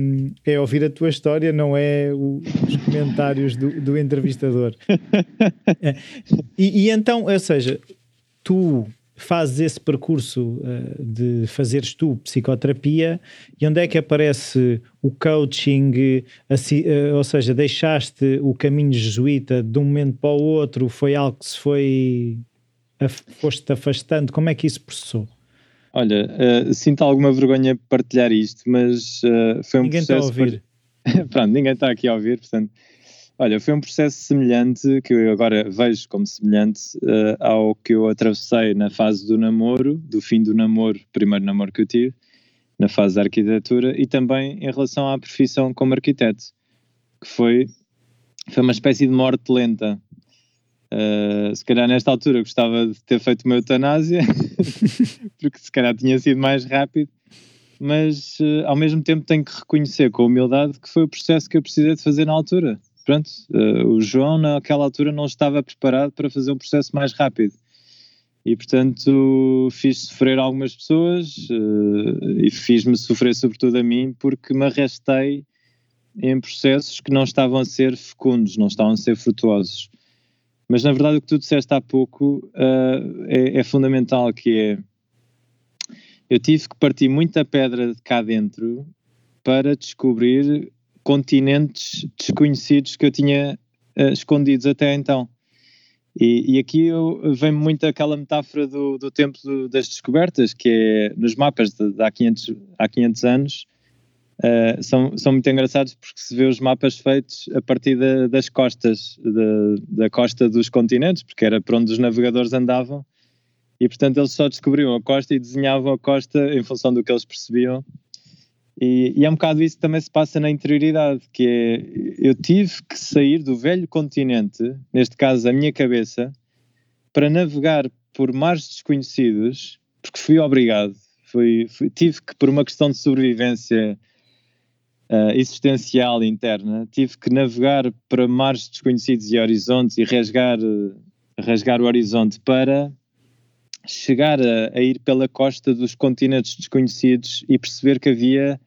é, é, ouvir a tua história, não é o, os comentários do, do entrevistador. <laughs> É. E, e então, ou seja, tu fazes esse percurso uh, de fazeres tu psicoterapia e onde é que aparece o coaching, assim, uh, ou seja, deixaste o caminho jesuíta de um momento para o outro, foi algo que se foi foste afastando, como é que isso processou? Olha, uh, sinto alguma vergonha partilhar isto, mas foi um ninguém processo... Ninguém está a ouvir. <laughs> Pronto, ninguém está aqui a ouvir, portanto Olha, foi um processo semelhante, que eu agora vejo como semelhante uh, ao que eu atravessei na fase do namoro, do fim do namoro, primeiro namoro que eu tive, na fase da arquitetura, e também em relação à profissão como arquiteto, que foi, foi uma espécie de morte lenta. Uh, se calhar nesta altura gostava de ter feito uma eutanásia, <laughs> porque se calhar tinha sido mais rápido, mas uh, ao mesmo tempo tenho que reconhecer com humildade que foi o processo que eu precisei de fazer na altura pronto, uh, o João naquela altura não estava preparado para fazer um processo mais rápido. E portanto fiz sofrer algumas pessoas uh, e fiz-me sofrer sobretudo a mim porque me arrastei em processos que não estavam a ser fecundos, não estavam a ser frutuosos. Mas na verdade o que tu disseste há pouco uh, é, é fundamental, que é eu tive que partir muita pedra de cá dentro para descobrir continentes desconhecidos que eu tinha uh, escondidos até então. E, e aqui vem muito aquela metáfora do, do tempo do, das descobertas, que é nos mapas de, de há, 500, há 500 anos, uh, são, são muito engraçados porque se vê os mapas feitos a partir da, das costas, da, da costa dos continentes, porque era por onde os navegadores andavam, e portanto eles só descobriam a costa e desenhavam a costa em função do que eles percebiam e, e, é um bocado isso que também se passa na interioridade, que é, eu tive que sair do velho continente, neste caso a minha cabeça, para navegar por mares desconhecidos, porque fui obrigado, fui, fui tive que, por uma questão de sobrevivência uh, existencial interna, tive que navegar para mares desconhecidos e horizontes e rasgar, uh, rasgar o horizonte para chegar a, a, ir pela costa dos continentes desconhecidos e perceber que havia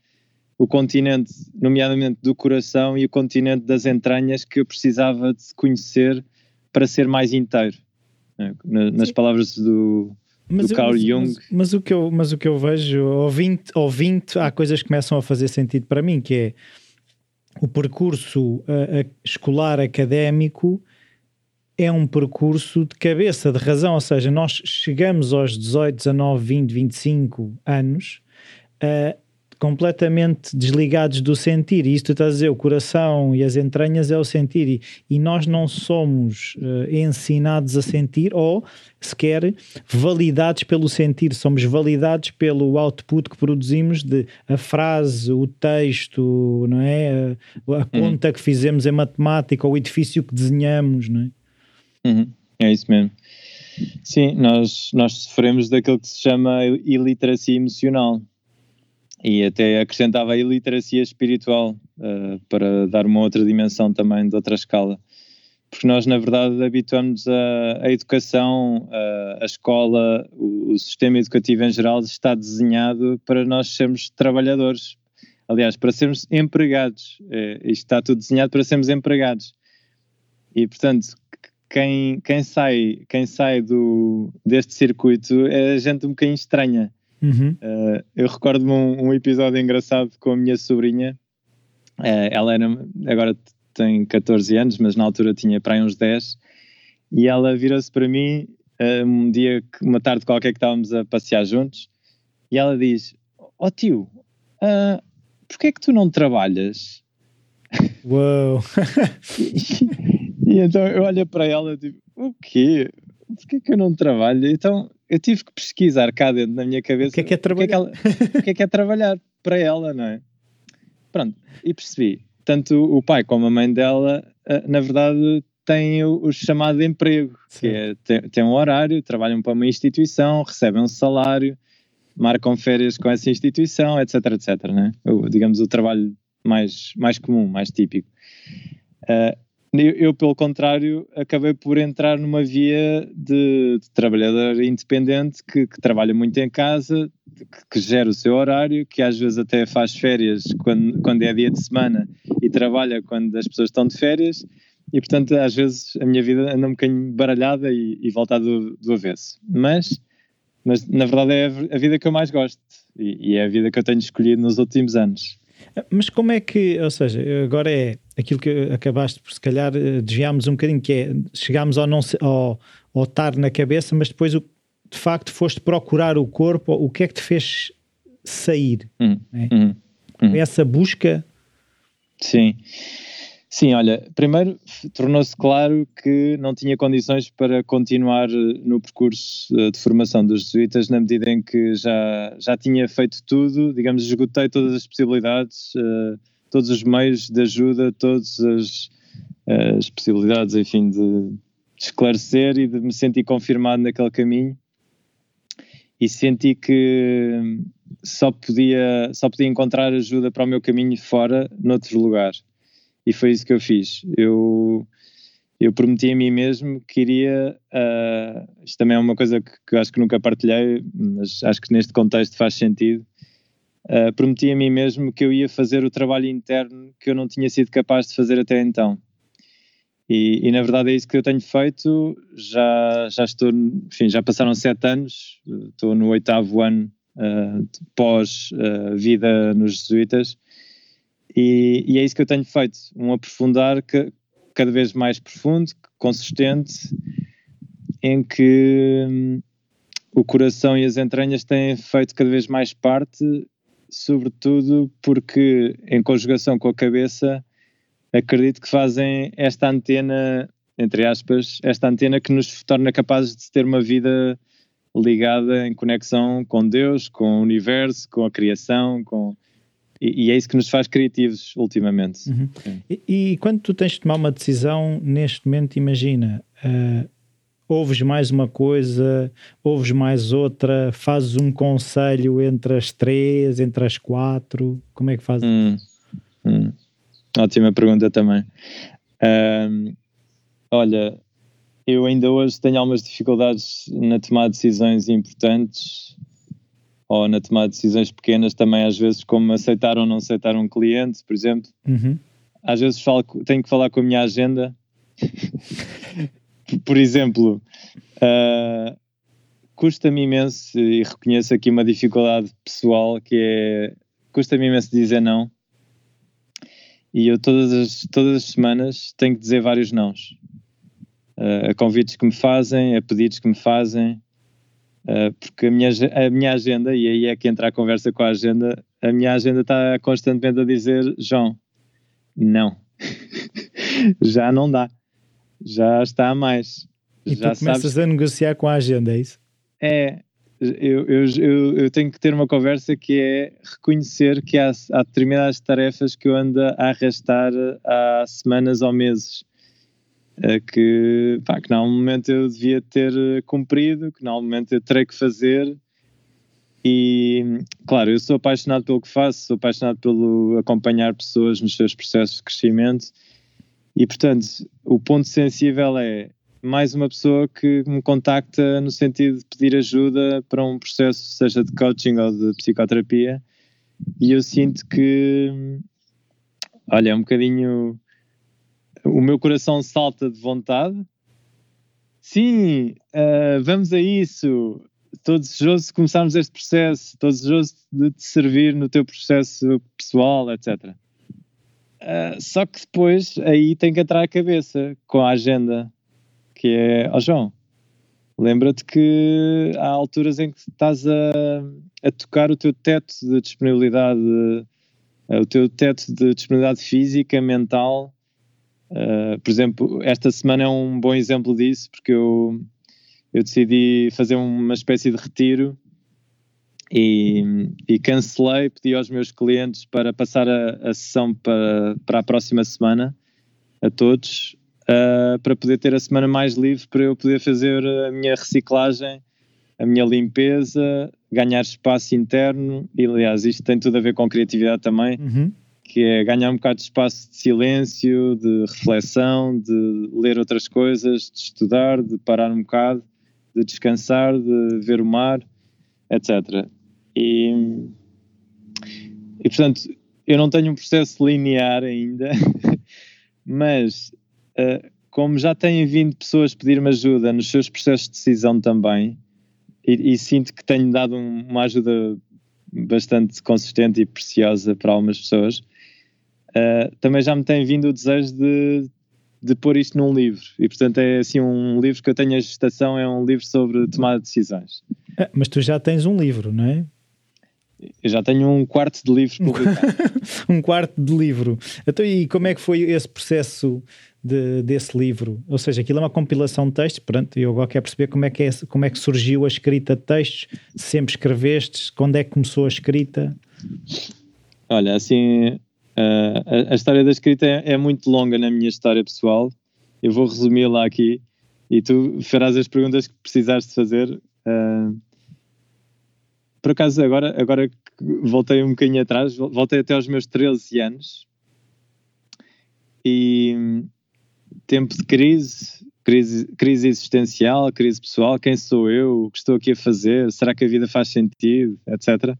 o continente, nomeadamente do coração, e o continente das entranhas que eu precisava de conhecer para ser mais inteiro. Né? Nas Sim. palavras do, mas, do Carl mas, Jung. Mas, mas, o que eu, mas o que eu vejo, ouvinte, ouvinte, há coisas que começam a fazer sentido para mim, que é o percurso a, a escolar académico é um percurso de cabeça, de razão, ou seja, nós chegamos aos 18, 19, 20, 25 anos uh, completamente desligados do sentir. E isto está a dizer, o coração e as entranhas é o sentir. E, e nós não somos uh, ensinados a sentir ou sequer validados pelo sentir, somos validados pelo output que produzimos de a frase, o texto, não é? A, a uhum. conta que fizemos em matemática, o edifício que desenhamos, não é? Uhum. É isso mesmo. Sim, nós, nós sofremos daquilo que se chama iliteracia emocional e até acrescentava a iliteracia espiritual uh, para dar uma outra dimensão também de outra escala. Porque nós, na verdade, habituamos a, a educação, a, a escola, o, o, sistema educativo em geral está desenhado para nós sermos trabalhadores. Aliás, para sermos empregados. É, isto está tudo desenhado para sermos empregados. E, portanto, quem, quem sai, quem sai do, deste circuito é gente um bocadinho estranha Uhum. Uh, eu recordo-me um, um, episódio engraçado com a minha sobrinha. Uh, ela era, agora tem 14 anos, mas na altura tinha para aí uns 10. E ela virou-se para mim uh, um dia, uma tarde qualquer que estávamos a passear juntos. E ela diz: Ó oh, tio, uh, porquê é que tu não trabalhas? Uou! <laughs> <laughs> e, então eu olho para ela e digo: O quê? Porquê que eu não trabalho? Então eu tive que pesquisar cá dentro na minha cabeça o que é que é trabalhar, o que é, que, ela, que, é, que é trabalhar para ela, não é? Pronto, e percebi. tanto o pai como a mãe dela, uh, na verdade, têm o, o, chamado emprego, Sim. que é, tem, tem um horário, trabalham para uma instituição, recebem um salário, marcam férias com essa instituição, etc, etc, né? O, digamos o trabalho mais, mais comum, mais típico. Uh, eu, pelo contrário, acabei por entrar numa via de, de trabalhador independente que, que, trabalha muito em casa, que, que, gera o seu horário, que às vezes até faz férias quando, quando é dia de semana e trabalha quando as pessoas estão de férias. E portanto, às vezes a minha vida anda um bocadinho baralhada e, e voltada do, do avesso. Mas, mas na verdade é a vida que eu mais gosto e, e é a vida que eu tenho escolhido nos últimos anos. Mas como é que, ou seja, agora é aquilo que acabaste por se calhar eh, desviámos um bocadinho, que é chegámos ao, não, ao, ao estar na cabeça, mas depois o, de facto foste procurar o corpo, o que é que te fez sair? Hum, é? hum, hum. Essa busca? Sim. Sim, olha, primeiro tornou-se claro que não tinha condições para continuar eh, no percurso eh, de formação dos jesuítas, na medida em que já, já tinha feito tudo, digamos, esgotei todas as possibilidades, uh, todos os meios de ajuda, todas as, as possibilidades, enfim, de, de esclarecer e de me sentir confirmado naquele caminho. E senti que só podia, só podia encontrar ajuda para o meu caminho fora, noutro lugar e foi isso que eu fiz. Eu, eu prometi a mim mesmo que iria. Uh, isto também é uma coisa que, que acho que nunca partilhei, mas acho que neste contexto faz sentido. Uh, prometi a mim mesmo que eu ia fazer o trabalho interno que eu não tinha sido capaz de fazer até então. E, e, na verdade é isso que eu tenho feito. Já, já estou, enfim, já passaram sete anos, estou no oitavo ano uh, pós uh, vida nos jesuítas e, e, é isso que eu tenho feito, um aprofundar que, cada vez mais profundo, consistente, em que hum, o coração e as entranhas têm feito cada vez mais parte, sobretudo porque, em conjugação com a cabeça, acredito que fazem esta antena, entre aspas, esta antena que nos torna capazes de ter uma vida ligada em conexão com Deus, com o universo, com a criação, com e, e, é isso que nos faz criativos ultimamente. Uhum. E, e, quando tu tens de tomar uma decisão, neste momento, imagina, uh, ouves mais uma coisa, ouves mais outra, fazes um conselho entre as três, entre as quatro, como é que fazes? Hum, hum. Ótima pergunta também. Um, olha, eu ainda hoje tenho algumas dificuldades na tomada de decisões importantes ou na tomada de decisões pequenas também às vezes como aceitar ou não aceitar um cliente, por exemplo. Uhum. Às vezes falo, tenho que falar com a minha agenda. <laughs> por exemplo, uh, custa-me imenso e reconheço aqui uma dificuldade pessoal que é custa-me imenso dizer não. E eu todas as, todas as semanas tenho que dizer vários nãos. Uh, a convites que me fazem, a pedidos que me fazem, Uh, porque a minha, a minha agenda, e aí é que entra a conversa com a agenda, a minha agenda está constantemente a dizer: João, não, <laughs> já não dá, já está a mais. E já tu começas sabes... a negociar com a agenda, é isso? É, eu, eu, eu, eu, tenho que ter uma conversa que é reconhecer que há, há determinadas tarefas que eu ando a arrastar há semanas ou meses que, pá, que num momento eu devia ter cumprido, que num momento eu terei que fazer. E, claro, eu sou apaixonado pelo que faço, sou apaixonado pelo acompanhar pessoas nos seus processos de crescimento. E, portanto, o ponto sensível é mais uma pessoa que me contacta no sentido de pedir ajuda para um processo, seja de coaching ou de psicoterapia. E eu sinto que, olha, é um bocadinho o meu coração salta de vontade. Sim, uh, vamos a isso. Estou desejoso de começarmos este processo, estou desejoso de te servir no teu processo pessoal, etc. Ah, só que depois aí tem que entrar a cabeça com a agenda, que é, ó oh João, lembra-te que há alturas em que estás a, a tocar o teu teto de disponibilidade, o teu teto de disponibilidade física, mental, Uh, por exemplo, esta semana é um bom exemplo disso, porque eu, eu decidi fazer uma espécie de retiro e, e, cancelei, pedi aos meus clientes para passar a, a sessão para, para a próxima semana, a todos, uh, para poder ter a semana mais livre, para eu poder fazer a minha reciclagem, a minha limpeza, ganhar espaço interno, e aliás, isto tem tudo a ver com criatividade também. Uhum que é ganhar um bocado de espaço de silêncio, de reflexão, de ler outras coisas, de estudar, de parar um bocado, de descansar, de ver o mar, etc. E, e portanto, eu não tenho um processo linear ainda, <laughs> mas uh, como já têm vindo pessoas pedir-me ajuda nos seus processos de decisão também, e, e sinto que tenho dado um, uma ajuda bastante consistente e preciosa para algumas pessoas, uh, também já me tem vindo o desejo de, de pôr isto num livro. E portanto é assim um livro que eu tenho a gestação, é um livro sobre tomada de decisões. É, mas tu já tens um livro, não é? Eu já tenho um quarto de livro publicado. <laughs> um quarto de livro. Então, e como é que foi esse processo de, desse livro? Ou seja, aquilo é uma compilação de textos, pronto, eu agora quero perceber como é, que é, como é que surgiu a escrita de textos, sempre escreveste, quando é que começou a escrita? Olha, assim, Uh, a, a, história da escrita é, é, muito longa na minha história pessoal. Eu vou resumi-la aqui e tu farás as perguntas que precisares de fazer. Uh, por acaso, agora, agora voltei um bocadinho atrás, voltei até aos meus 13 anos e tempo de crise, crise, crise existencial, crise pessoal, quem sou eu, o que estou aqui a fazer, será que a vida faz sentido, etc.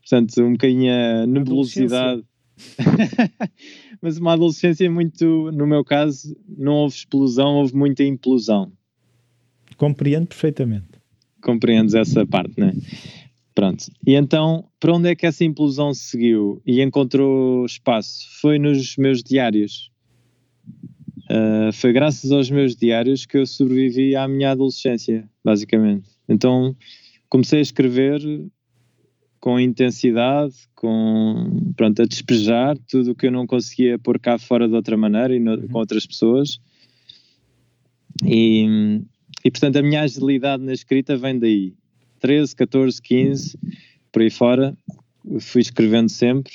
Portanto, um bocadinho a nebulosidade <laughs> Mas uma adolescência muito, no meu caso, não houve explosão, houve muita implosão. Compreendo perfeitamente. Compreendes essa parte, né? Pronto. E então, para onde é que essa implosão seguiu e encontrou espaço? Foi nos meus diários. Uh, foi graças aos meus diários que eu sobrevivi à minha adolescência, basicamente. Então, comecei a escrever com intensidade, com pronto, a despejar tudo o que eu não conseguia pôr cá fora de outra maneira e no, uhum. com outras pessoas. E, e portanto a minha agilidade na escrita vem daí. 13, 14, 15, por aí fora, fui escrevendo sempre.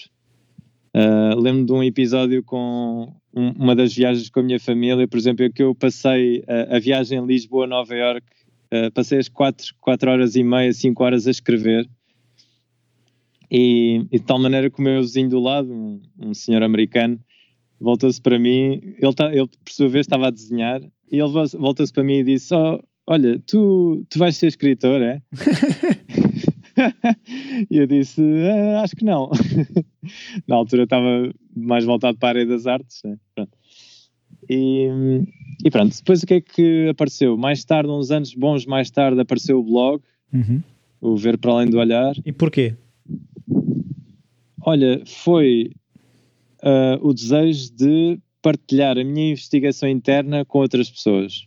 Uh, Lembro-me de um episódio com um, uma das viagens com a minha família, por exemplo, que eu passei a, a viagem Lisboa-Nova York, uh, passei as 4, 4 horas e meia, 5 horas a escrever. E, e, de tal maneira que o meu vizinho do lado, um, um senhor americano, voltou-se para mim, ele, tá, ele por sua vez estava a desenhar, e ele voltou-se para mim e disse: oh, Olha, tu, tu vais ser escritor, é? <laughs> e eu disse: ah, Acho que não. Na altura estava mais voltado para a área das artes. Né? Pronto. E, e, pronto, depois o que é que apareceu? Mais tarde, uns anos bons mais tarde, apareceu o blog, uhum. o Ver para Além do Olhar. E porquê? Olha, foi uh, o desejo de partilhar a minha investigação interna com outras pessoas.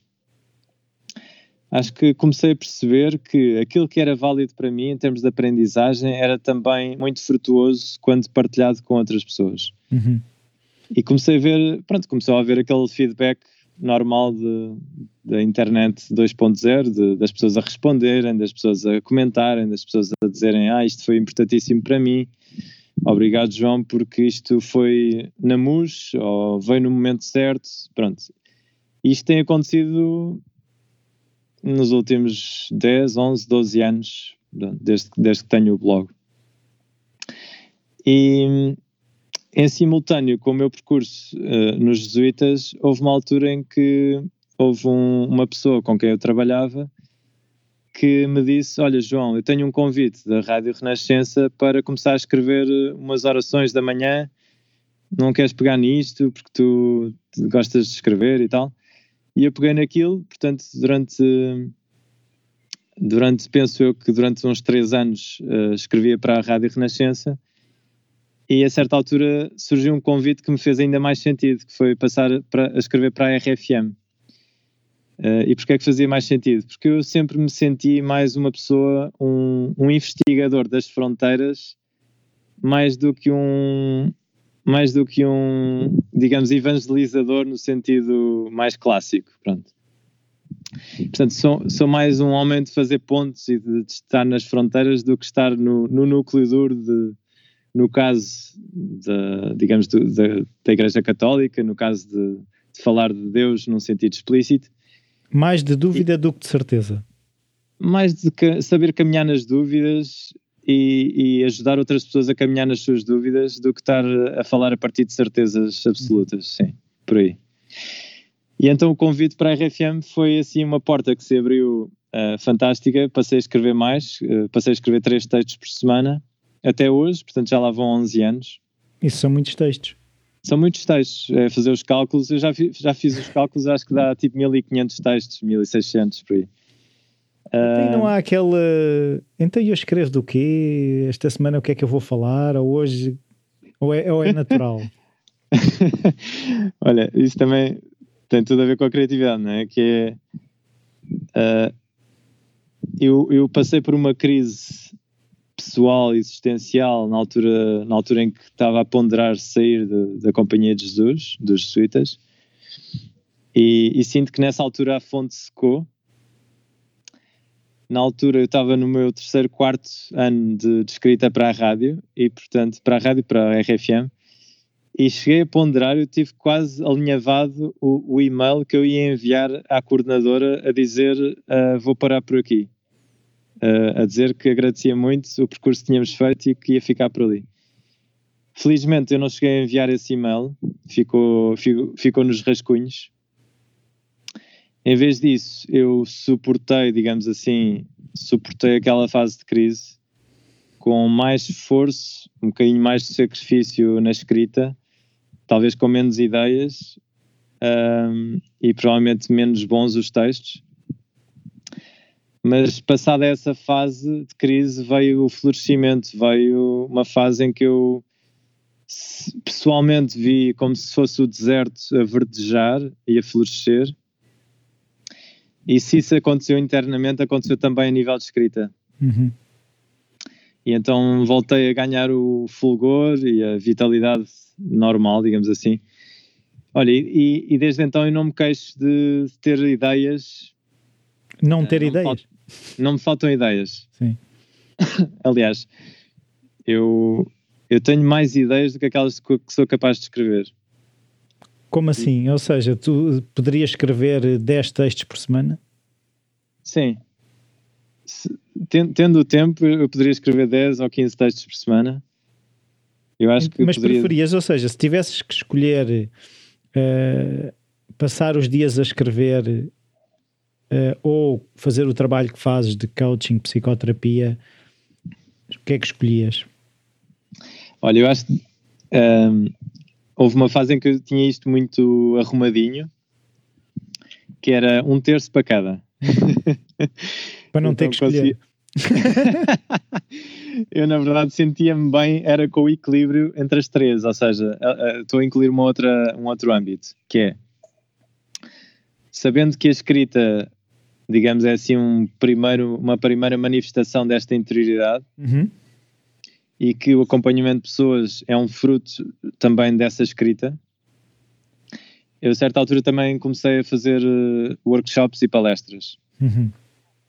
Acho que comecei a perceber que aquilo que era válido para mim em termos de aprendizagem era também muito frutuoso quando partilhado com outras pessoas. Uhum. E comecei a ver, pronto, comecei a ver aquele feedback normal da internet 2.0, das pessoas a responderem, das pessoas a comentarem, das pessoas a dizerem ah, isto foi importantíssimo para mim, obrigado João, porque isto foi na MUS, ou veio no momento certo, pronto. Isto tem acontecido nos últimos 10, 11, 12 anos, desde, desde que tenho o blog. E em simultâneo com o meu percurso uh, nos Jesuítas, houve uma altura em que houve um, uma pessoa com quem eu trabalhava que me disse: Olha, João, eu tenho um convite da Rádio Renascença para começar a escrever umas orações da manhã. Não queres pegar nisto porque tu gostas de escrever e tal? E eu peguei naquilo, portanto, durante, durante penso eu que durante uns três anos uh, escrevia para a Rádio Renascença e a certa altura surgiu um convite que me fez ainda mais sentido, que foi passar para, a escrever para a RFM. Uh, eh, e porquê é que fazia mais sentido? Porque eu sempre me senti mais uma pessoa, um, um investigador das fronteiras, mais do que um, mais do que um, digamos, evangelizador no sentido mais clássico, pronto. Portanto, sou, sou mais um homem de fazer pontos e de, de estar nas fronteiras do que estar no, no núcleo duro de, no caso da, digamos, do, da, da Igreja Católica, no caso de, de, falar de Deus num sentido explícito. Mais de dúvida e, do que de certeza. Mais de que, saber caminhar nas dúvidas e, e, ajudar outras pessoas a caminhar nas suas dúvidas do que estar a falar a partir de certezas absolutas, sim, por aí. E então o convite para a RFM foi assim uma porta que se abriu uh, fantástica. Passei a escrever mais, uh, passei a escrever três textos por semana até hoje, portanto já lá vão 11 anos. Isso são muitos textos. São muitos textos, é fazer os cálculos. Eu já, fi, já fiz os cálculos, acho que dá tipo 1500 textos, 1600 por aí. Então não há aquele. Então eu escrevo do quê? Esta semana o que é que eu vou falar? Ou hoje. Ou é, ou é natural? <laughs> Olha, isso também tem tudo a ver com a criatividade, não é? Que é. Uh, eu, eu passei por uma crise pessoal, existencial, na altura, na altura em que estava a ponderar sair de, da Companhia de Jesus, dos jesuítas, e, e, sinto que nessa altura a fonte secou. Na altura eu estava no meu terceiro, quarto ano de, de escrita para a rádio, e portanto, para a rádio, para a RFM, e cheguei a ponderar, eu tive quase alinhavado o, o e-mail que eu ia enviar à coordenadora a dizer uh, vou parar por aqui. Uh, a dizer que agradecia muito o percurso que tínhamos feito e que ia ficar por ali. Felizmente eu não cheguei a enviar esse e-mail, ficou, ficou, ficou nos rascunhos. Em vez disso, eu suportei, digamos assim, suportei aquela fase de crise com mais esforço, um bocadinho mais de sacrifício na escrita talvez com menos ideias um, e provavelmente menos bons os textos. Mas passada essa fase de crise veio o florescimento, veio uma fase em que eu pessoalmente vi como se fosse o deserto a verdejar e a florescer. E se isso aconteceu internamente, aconteceu também a nível de escrita. Uhum. E então voltei a ganhar o fulgor e a vitalidade normal, digamos assim. Olha, e, e desde então eu não me queixo de ter ideias. Não ter não ideias? Me não me faltam ideias. Sim. <laughs> Aliás, eu, eu tenho mais ideias do que aquelas que sou capaz de escrever. Como assim? Ou seja, tu poderias escrever 10 textos por semana? Sim. Tendo o tempo, eu poderia escrever 10 ou 15 textos por semana. Eu acho que Mas poderia... preferias, ou seja, se tivesses que escolher uh, passar os dias a escrever uh, ou fazer o trabalho que fazes de coaching, psicoterapia, o que é que escolhias? Olha, eu acho que um, ehm, houve uma fase em que eu tinha isto muito arrumadinho, que era um terço para cada. <laughs> para não então, ter que escolher. <laughs> eu na verdade sentia-me bem, era com o equilíbrio entre as três, ou seja, estou a incluir uma outra, um outro âmbito, que é sabendo que a escrita, digamos, é assim um primeiro, uma primeira manifestação desta interioridade uhum. E que o acompanhamento de pessoas é um fruto também dessa escrita. Eu, a certa altura, também comecei a fazer uh, workshops e palestras. Uhum.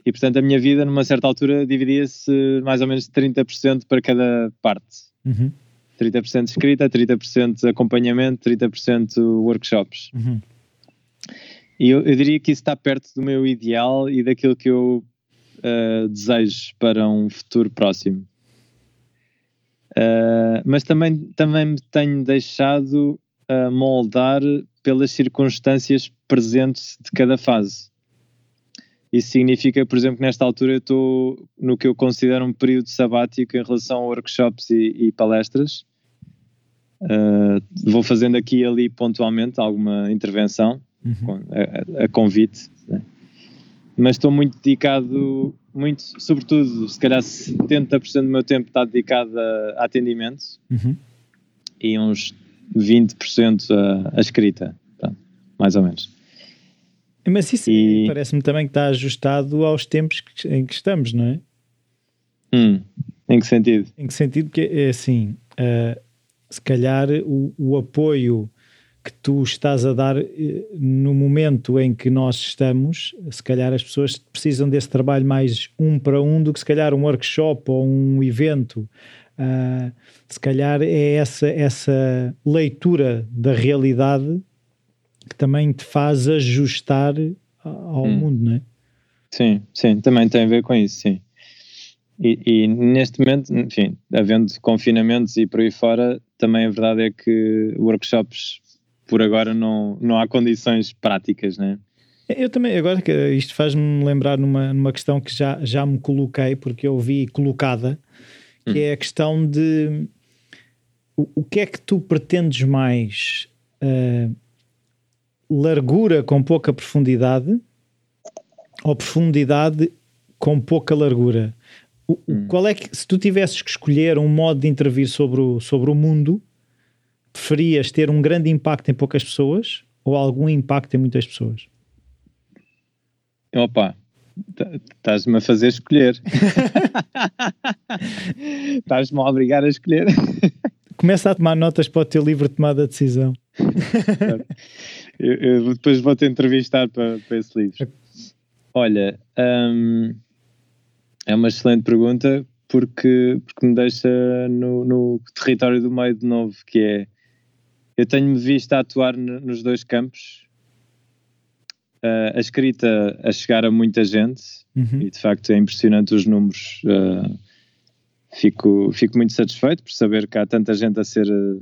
E portanto a minha vida, numa certa altura, dividia-se mais ou menos 30% para cada parte. Uhum. 30% escrita, 30% acompanhamento, 30% workshops. Uhum. E eu, eu, diria que isso está perto do meu ideal e daquilo que eu uh, desejo para um futuro próximo. Uh, mas também, também me tenho deixado uh, moldar pelas circunstâncias presentes de cada fase. Isso significa, por exemplo, que nesta altura eu estou no que eu considero um período sabático em relação a workshops e, e palestras. Uh, vou fazendo aqui e ali pontualmente alguma intervenção, uhum. a, a, convite, né? mas estou muito dedicado, muito, sobretudo, se calhar 70% do meu tempo está dedicado a, a atendimento uhum. e uns 20% a, a escrita, mais ou menos. Mas isso e... parece-me também que está ajustado aos tempos em que estamos, não é? Hum, em que sentido? Em que sentido? Porque é assim, uh, se calhar o, o, apoio que tu estás a dar eh, no momento em que nós estamos, se calhar as pessoas precisam desse trabalho mais um para um do que se calhar um workshop ou um evento. Uh, se calhar é essa, essa leitura da realidade que também te faz ajustar ao hum. mundo, não é? Sim, sim, também tem a ver com isso, sim. E, e, neste momento, enfim, havendo confinamentos e por aí fora, também a verdade é que workshops por agora não, não há condições práticas, né? Eu também, agora que isto faz-me lembrar numa, numa questão que já, já me coloquei, porque eu vi colocada, que hum. é a questão de o, o, que é que tu pretendes mais? Uh, largura com pouca profundidade ou profundidade com pouca largura? O, hum. Qual é que, se tu tivesses que escolher um modo de intervir sobre o, sobre o mundo, preferias ter um grande impacto em poucas pessoas ou algum impacto em muitas pessoas? Opa, estás-me a fazer escolher. <laughs> estás-me a obrigar a escolher. Começa a tomar notas para o teu livro de tomada de decisão. <laughs> eu, eu, depois vou-te entrevistar para, para, esse livro. Olha, hum, é uma excelente pergunta porque, porque me deixa no, no território do meio de novo, que é eu tenho-me visto a atuar nos dois campos. Uh, a escrita a chegar a muita gente uhum. e de facto é impressionante os números. Uh, fico, fico muito satisfeito por saber que há tanta gente a ser uh,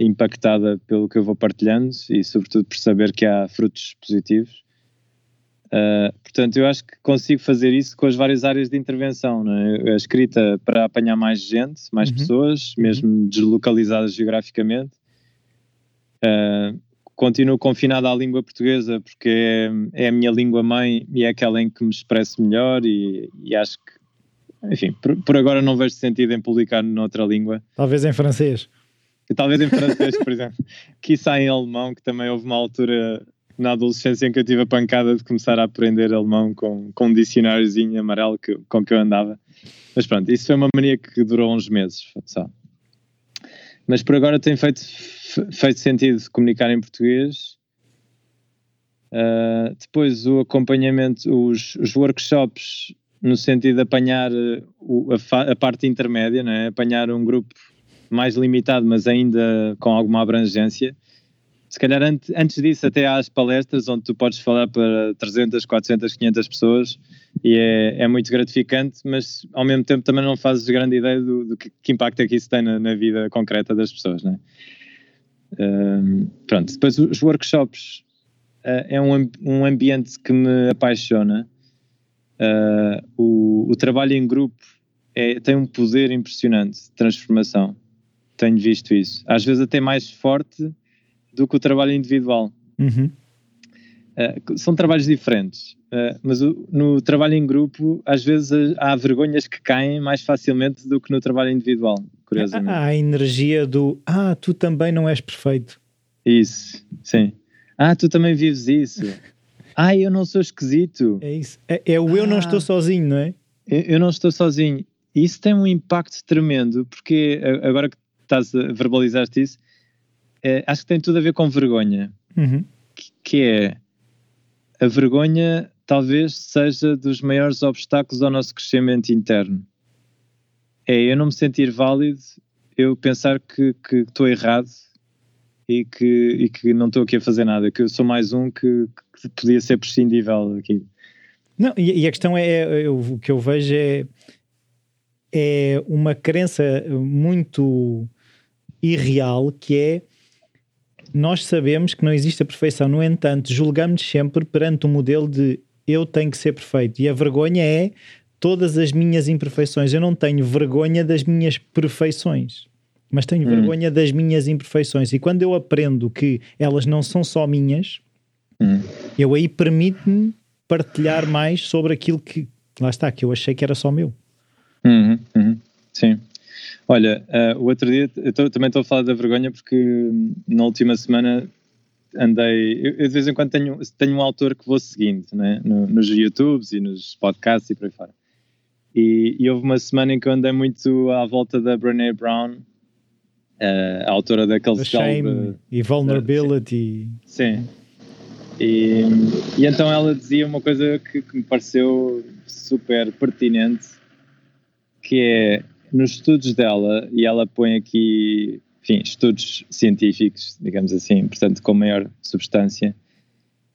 impactada pelo que eu vou partilhando e, sobretudo, por saber que há frutos positivos. Uh, portanto, eu acho que consigo fazer isso com as várias áreas de intervenção. É? A escrita para apanhar mais gente, mais uhum. pessoas, mesmo uhum. deslocalizadas geograficamente, Uh, continuo confinado à língua portuguesa porque é, é, a minha língua mãe e é aquela em que me expresso melhor e, e acho que, enfim, por, por, agora não vejo sentido em publicar noutra língua. Talvez em francês. Talvez em francês, por exemplo. <laughs> Quiçá em alemão, que também houve uma altura na adolescência em que eu tive a pancada de começar a aprender alemão com, com um dicionáriozinho amarelo que, com que eu andava. Mas pronto, isso foi uma mania que durou uns meses só. Mas por agora tem feito feito sentido comunicar em português. Uh, depois o acompanhamento, os, os, workshops, no sentido de apanhar uh, o, a, a, parte intermédia, é? apanhar um grupo mais limitado, mas ainda com alguma abrangência. Se calhar antes, antes disso, até as palestras onde tu podes falar para 300, 400, 500 pessoas e é, é muito gratificante, mas ao mesmo tempo também não fazes grande ideia do, do que, que, impacto é que isso tem na, na vida concreta das pessoas. Não é? pronto, depois os workshops uh, é um, um ambiente que me apaixona. Uh, o, o, trabalho em grupo é, tem um poder impressionante de transformação. Tenho visto isso. Às vezes até mais forte do que o trabalho individual. Uhum. Uh, são trabalhos diferentes, uh, mas o, no trabalho em grupo, às vezes há vergonhas que caem mais facilmente do que no trabalho individual curiosamente. Há a energia do ah, tu também não és perfeito. Isso, sim. Ah, tu também vives isso. <laughs> ah, eu não sou esquisito. É isso. É, é o ah, eu não estou ah. sozinho, não é? Eu, eu não estou sozinho. Isso tem um impacto tremendo, porque agora que estás a verbalizar isso, é, acho que tem tudo a ver com vergonha. Uhum. Que, que é a vergonha talvez seja dos maiores obstáculos ao nosso crescimento interno é eu não me sentir válido, eu pensar que estou errado e que, e que não estou aqui a fazer nada, que eu sou mais um que, que podia ser prescindível aqui. Não, e, e a questão é, é eu, o que eu vejo é, é uma crença muito irreal que é nós sabemos que não existe a perfeição, no entanto, julgamos sempre perante um modelo de eu tenho que ser perfeito. E a vergonha é todas as minhas imperfeições. Eu não tenho vergonha das minhas perfeições, mas tenho hum. vergonha das minhas imperfeições. E quando eu aprendo que elas não são só minhas, hum. eu aí permito-me partilhar mais sobre aquilo que lá está, que eu achei que era só meu. Uhum, uhum. Sim. Olha, uh, o outro dia eu tô, também estou a falar da vergonha porque hum, na última semana andei. Eu, eu, de vez em quando tenho, tenho um autor que vou seguindo né? No, nos YouTubes e nos podcasts e por aí fora. E, e, houve uma semana em que eu andei muito à volta da Brené Brown a autora daquele Shame e Vulnerability. Sim. sim. E, e, então ela dizia uma coisa que, que me pareceu super pertinente, que é nos estudos dela, e ela põe aqui, enfim, estudos científicos, digamos assim, portanto com maior substância,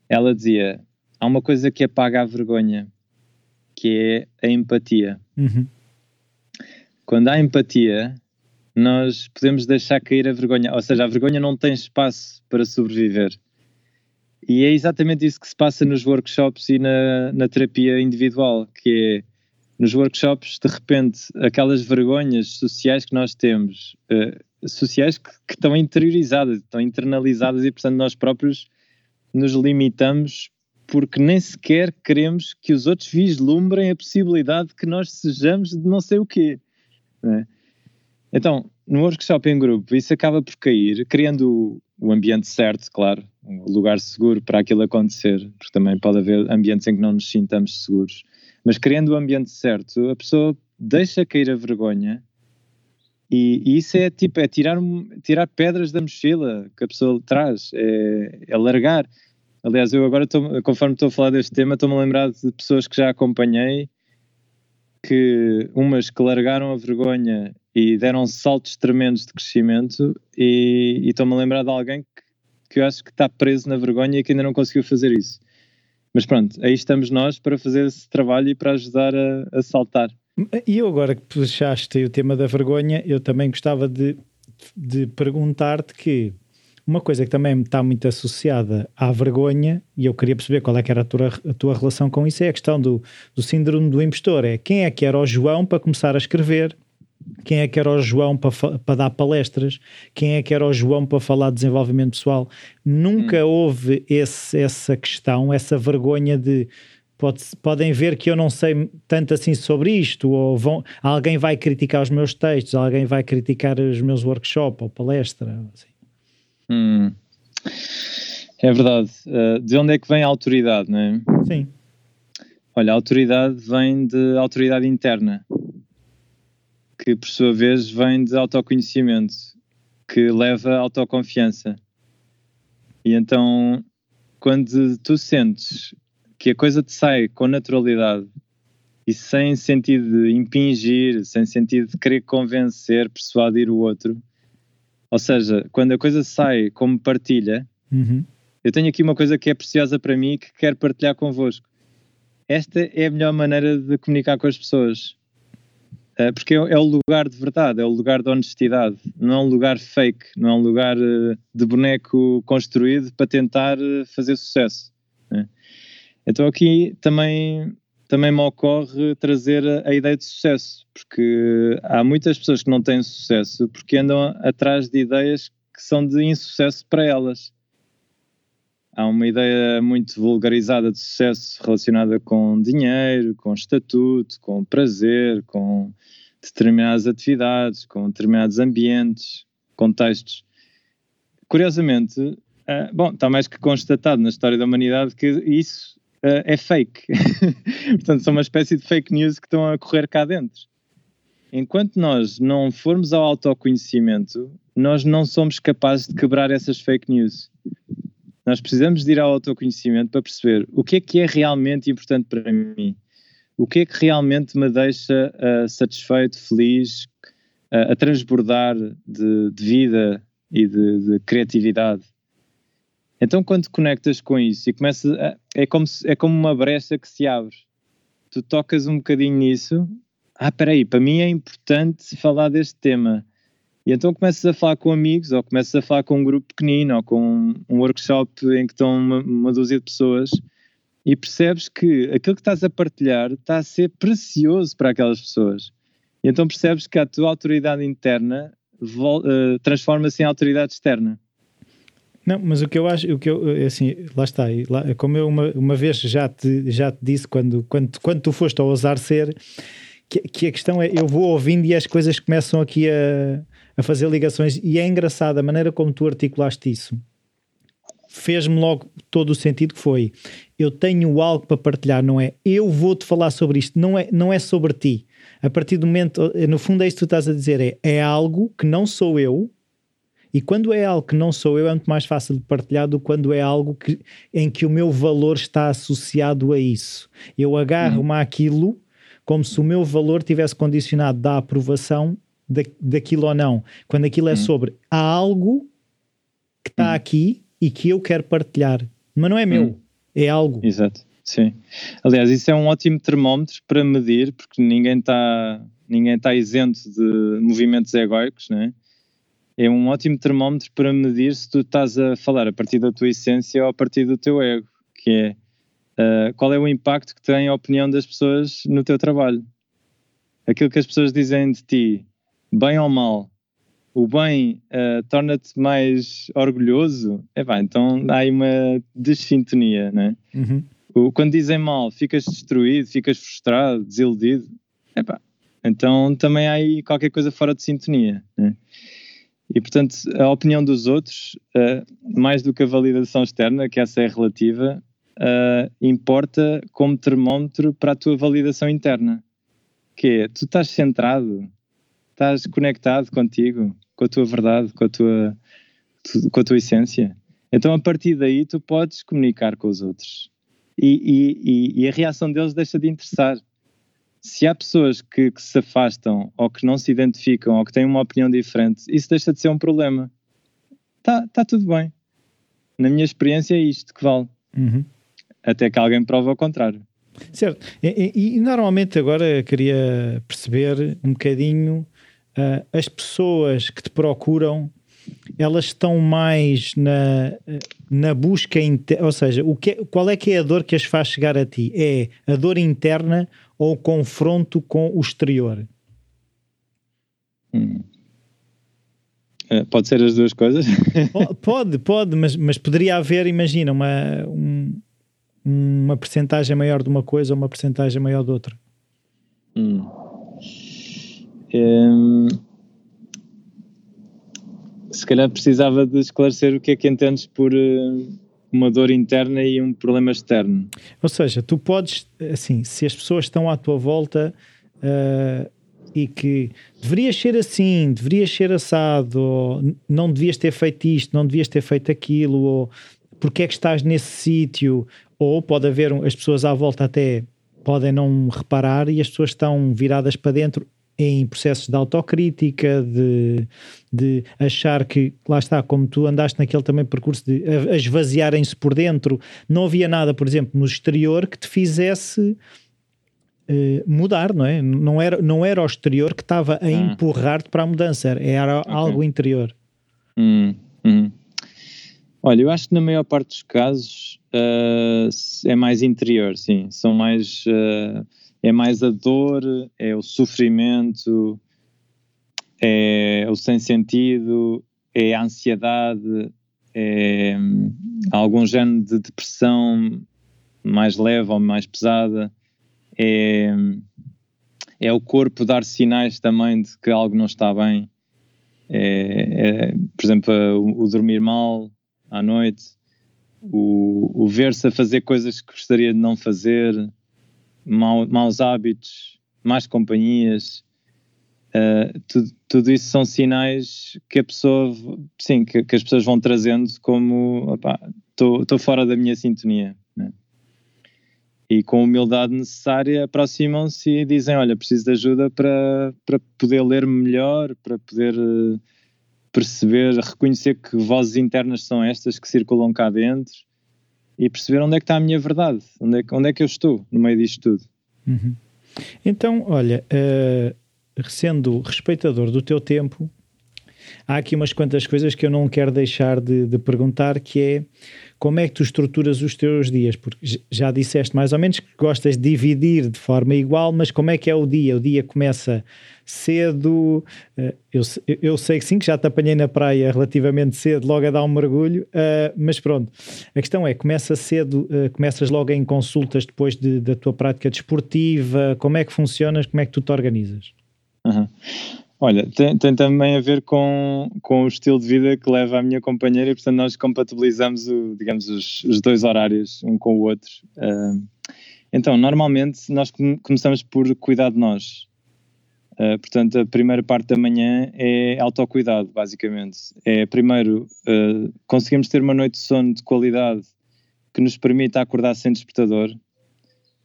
ela dizia, há uma coisa que apaga a vergonha, que é a empatia. Uhum. Quando há empatia, nós podemos deixar cair a vergonha, ou seja, a vergonha não tem espaço para sobreviver. E é exatamente isso que se passa nos workshops e na, na terapia individual, que é nos workshops, de repente, aquelas vergonhas sociais que nós temos, uh, sociais que, que, estão interiorizadas, estão internalizadas e, portanto, nós próprios nos limitamos porque nem sequer queremos que os outros vislumbrem a possibilidade que nós sejamos de não sei o quê. É? Então, no workshop em grupo, isso acaba por cair, criando o ambiente certo, claro, um lugar seguro para aquilo acontecer, porque também pode haver ambientes em que não nos sintamos seguros. Mas criando o ambiente certo, a pessoa deixa cair a vergonha e, e isso é tipo, é tirar, tirar pedras da mochila que a pessoa traz, é, é largar. Aliás, eu agora, tô, conforme estou a falar deste tema, estou-me a lembrar de pessoas que já acompanhei, que umas que largaram a vergonha e deram saltos tremendos de crescimento e, estou-me a lembrar de alguém que, que eu acho que está preso na vergonha e que ainda não conseguiu fazer isso. Mas pronto, aí estamos nós para fazer esse trabalho e para ajudar a, a saltar. E eu agora que puxaste o tema da vergonha, eu também gostava de, de perguntar-te que uma coisa que também está muito associada à vergonha, e eu queria perceber qual é que era a tua, a tua relação com isso, é a questão do, do síndrome do impostor. É quem é que era o João para começar a escrever quem é que era o João para, para dar palestras, quem é que era o João para falar de desenvolvimento pessoal. Nunca hum. houve esse, essa questão, essa vergonha de pode, podem ver que eu não sei tanto assim sobre isto, ou vão, alguém vai criticar os meus textos, alguém vai criticar os meus workshops ou palestra. Assim. Hum. É verdade. Uh, de onde é que vem a autoridade, não é? Sim. Olha, a autoridade vem de autoridade interna que por sua vez vem de autoconhecimento, que leva à autoconfiança. E então, quando tu sentes que a coisa te sai com naturalidade e sem sentido de impingir, sem sentido de querer convencer, persuadir o outro, ou seja, quando a coisa sai como partilha, uhum. eu tenho aqui uma coisa que é preciosa para mim e que quero partilhar convosco. Esta é a melhor maneira de comunicar com as pessoas. Eh, porque é, é, o lugar de verdade, é o lugar de honestidade, não é um lugar fake, não é um lugar uh, de boneco construído para tentar uh, fazer sucesso. Né? Então aqui também, também me ocorre trazer a, ideia de sucesso, porque há muitas pessoas que não têm sucesso porque andam atrás de ideias que são de insucesso para elas há uma ideia muito vulgarizada de sucesso relacionada com dinheiro, com estatuto, com prazer, com determinadas atividades, com determinados ambientes, contextos. Curiosamente, uh, bom, está mais que constatado na história da humanidade que isso uh, é fake. <laughs> Portanto, são uma espécie de fake news que estão a correr cá dentro. Enquanto nós não formos ao autoconhecimento, nós não somos capazes de quebrar essas fake news. Nós precisamos de ir ao autoconhecimento para perceber o que é que é realmente importante para mim, o que é que realmente me deixa uh, satisfeito, feliz, uh, a transbordar de, de vida e de, de, criatividade. Então, quando conectas com isso e começas, é, como se, é como uma brecha que se abre. Tu tocas um bocadinho nisso. Ah, espera aí, para mim é importante falar deste tema. E então começas a falar com amigos, ou começas a falar com um grupo pequenino, ou com um workshop em que estão uma, uma dúzia de pessoas, e percebes que aquilo que estás a partilhar está a ser precioso para aquelas pessoas. E então percebes que a tua autoridade interna uh, transforma-se em autoridade externa. Não, mas o que eu acho, o que eu, é assim, lá está, lá, como eu uma, uma vez já te, já te disse quando, quando, quando tu foste ao ousar ser, que, que a questão é, eu vou ouvindo e as coisas começam aqui a, a fazer ligações e é engraçado a maneira como tu articulaste isso. Fez-me logo todo o sentido que foi. Eu tenho algo para partilhar, não é? Eu vou-te falar sobre isto, não é, não é sobre ti. A partir do momento, no fundo é isso que tu estás a dizer, é, é algo que não sou eu, E quando é algo que não sou eu, é muito mais fácil de partilhar do que quando é algo que, em que o meu valor está associado a isso. Eu agarro-me uhum. àquilo como se o meu valor tivesse condicionado da aprovação da, daquilo ou não. Quando aquilo é uhum. sobre há algo que está uhum. aqui e que eu quero partilhar, mas não é meu, uhum. é algo. Exato, sim. Aliás, isso é um ótimo termómetro para medir, porque ninguém está ninguém está isento de movimentos egóicos, não é? É um ótimo termómetro para medir se tu estás a falar a partir da tua essência ou a partir do teu ego, que é uh, qual é o impacto que tem a opinião das pessoas no teu trabalho. Aquilo que as pessoas dizem de ti, bem ou mal, o bem uh, torna-te mais orgulhoso, é pá, então há aí uma desintonia, né? Uhum. O, quando dizem mal, ficas destruído, ficas frustrado, desiludido, é pá, então também há aí qualquer coisa fora de sintonia, né? E portanto, a opinião dos outros, uh, mais do que a validação externa, que essa é relativa, uh, importa como termómetro para a tua validação interna. Que é, tu estás centrado, estás conectado contigo, com a tua verdade, com a tua, com a tua essência. Então, a partir daí, tu podes comunicar com os outros. E, e, e a reação deles deixa de interessar. Se há pessoas que, que, se afastam, ou que não se identificam, ou que têm uma opinião diferente, isso deixa de ser um problema. Está tá tudo bem. Na minha experiência, é isto que vale. Uhum. Até que alguém prova o contrário. Certo. E, e, e normalmente agora queria perceber um bocadinho uh, as pessoas que te procuram elas estão mais na, na busca, ou seja, o que, é, qual é que é a dor que as faz chegar a ti? É a dor interna ou o confronto com o exterior? Hum. Uh, pode ser as duas coisas? <laughs> pode, pode, mas, mas poderia haver, imagina, uma, um, uma percentagem maior de uma coisa ou uma percentagem maior de outra. Hum. Um, se calhar precisava de esclarecer o que é que entendes por uh, uma dor interna e um problema externo. Ou seja, tu podes, assim, se as pessoas estão à tua volta uh, e que deverias ser assim, deverias ser assado, ou não devias ter feito isto, não devias ter feito aquilo, ou porque é que estás nesse sítio, ou pode haver as pessoas à volta até podem não reparar e as pessoas estão viradas para dentro em processos de autocrítica, de, de achar que, lá está, como tu andaste naquele também percurso de a, a esvaziarem-se por dentro, não havia nada, por exemplo, no exterior que te fizesse uh, mudar, não é? Não era, não era o exterior que estava a hum. empurrar-te para a mudança, era, era okay. algo interior. Hum, hum. Olha, eu acho que na maior parte dos casos uh, é mais interior, sim. São mais. Uh, é mais a dor, é o sofrimento, é o sem sentido, é a ansiedade, é algum género de depressão mais leve ou mais pesada, é, é o corpo dar sinais também de que algo não está bem. É, é, por exemplo, o, o, dormir mal à noite, o, o ver-se a fazer coisas que gostaria de não fazer, mau, maus hábitos, más companhias, uh, tudo, tudo, isso são sinais que a pessoa, sim, que, que as pessoas vão trazendo como estou fora da minha sintonia. Né? E com a humildade necessária aproximam-se e dizem: Olha, preciso de ajuda para, para poder ler melhor, para poder uh, perceber, reconhecer que vozes internas são estas que circulam cá dentro e perceber onde é que está a minha verdade, onde é, onde é que eu estou no meio disto tudo. Uhum. Então, olha, uh, sendo respeitador do teu tempo, há aqui umas quantas coisas que eu não quero deixar de, de, perguntar, que é como é que tu estruturas os teus dias? Porque já disseste mais ou menos que gostas de dividir de forma igual, mas como é que é o dia? O dia começa cedo. Uh, eu, eu sei que sim, que já te apanhei na praia relativamente cedo, logo a dar um mergulho, uh, mas pronto. A questão é: começa cedo, uh, começas logo em consultas depois de, da tua prática desportiva? Como é que funcionas? Como é que tu te organizas? Uhum. Olha, tem, tem, também a ver com, com o estilo de vida que leva a minha companheira e, portanto, nós compatibilizamos, o, digamos, os, os dois horários um com o outro. Uh, então, normalmente, nós começamos por cuidar de nós. Uh, portanto, a primeira parte da manhã é autocuidado, basicamente. É primeiro uh, conseguimos ter uma noite de sono de qualidade que nos permita acordar sem despertador.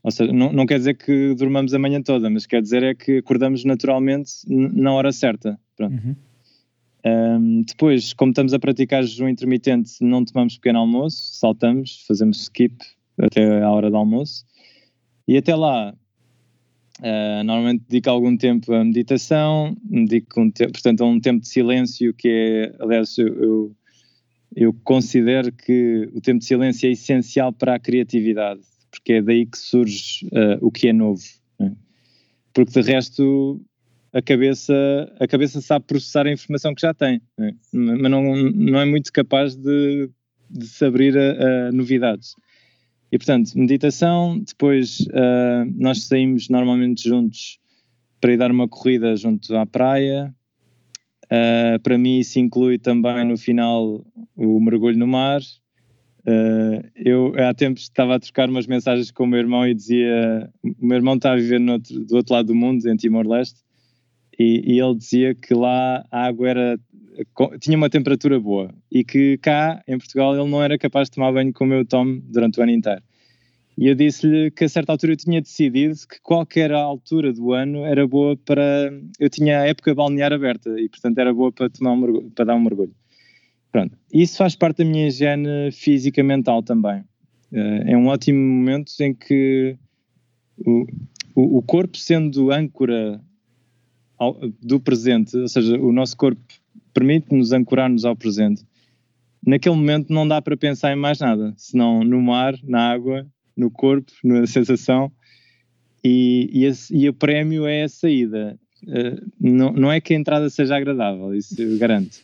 Ou seja, não, não quer dizer que dormamos a manhã toda, mas quer dizer é que acordamos naturalmente na hora certa. Uhum. Um, depois, como estamos a praticar jejum intermitente, não tomamos pequeno almoço, saltamos, fazemos skip até à hora do almoço. E até lá, uh, normalmente dedico algum tempo à meditação, dedico um tempo, portanto, a um tempo de silêncio que é, aliás, eu, eu, eu considero que o tempo de silêncio é essencial para a criatividade, porque é daí que surge uh, o que é novo. Né? Porque de resto a cabeça, a cabeça sabe processar a informação que já tem, né? mas não, não é muito capaz de, de se abrir a, a novidades. E portanto, meditação, depois uh, nós saímos normalmente juntos para ir dar uma corrida junto à praia. Uh, para mim, isso inclui também no final o mergulho no mar. Uh, eu há tempos estava a trocar umas mensagens com o meu irmão e dizia: o meu irmão está a viver outro, do outro lado do mundo, em Timor-Leste, e, e, ele dizia que lá a água era tinha uma temperatura boa e que cá em Portugal ele não era capaz de tomar banho como eu tomo durante o ano inteiro. E eu disse-lhe que a certa altura eu tinha decidido que qualquer altura do ano era boa para. Eu tinha a época balnear aberta e, portanto, era boa para, tomar um mergulho, para dar um mergulho. Pronto. Isso faz parte da minha higiene física mental também. Eh, é um ótimo momento em que o, o corpo, sendo âncora do presente, ou seja, o nosso corpo permite-nos ancorar-nos ao presente. Naquele momento não dá para pensar em mais nada, senão no mar, na água, no corpo, na sensação, e, e, esse, e o prémio é a saída. Uh, não, não é que a entrada seja agradável, isso eu garanto.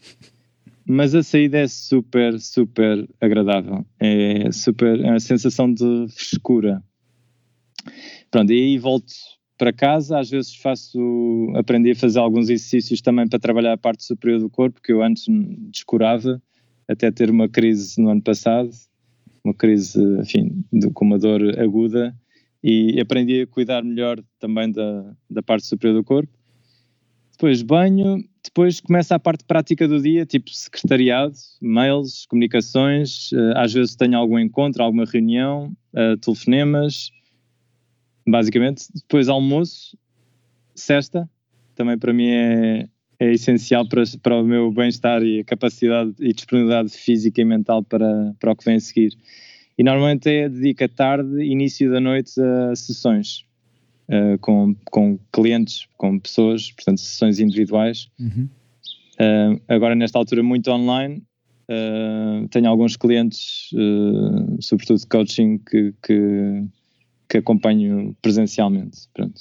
Mas a saída é super, super agradável. É super, é uma sensação de frescura. Pronto, e aí volto para casa, às vezes faço, aprendi a fazer alguns exercícios também para trabalhar a parte superior do corpo, que eu antes descurava, até ter uma crise no ano passado, uma crise, enfim, de, com uma dor aguda, e aprendi a cuidar melhor também da, da parte superior do corpo. Depois banho, depois começa a parte prática do dia, tipo secretariado, mails, comunicações, eh, às vezes tenho algum encontro, alguma reunião, uh, telefonemas, basicamente. Depois almoço, sexta, também para mim é, é essencial para, para o meu bem-estar e a capacidade e disponibilidade física e mental para, para o que vem a seguir. E normalmente é dedica tarde, início da noite a sessões uh, com, com clientes, com pessoas, portanto, sessões individuais. Uhum. Uh, agora, nesta altura, muito online. Uh, tenho alguns clientes, sobretudo de coaching, que, que que acompanho presencialmente. Pronto.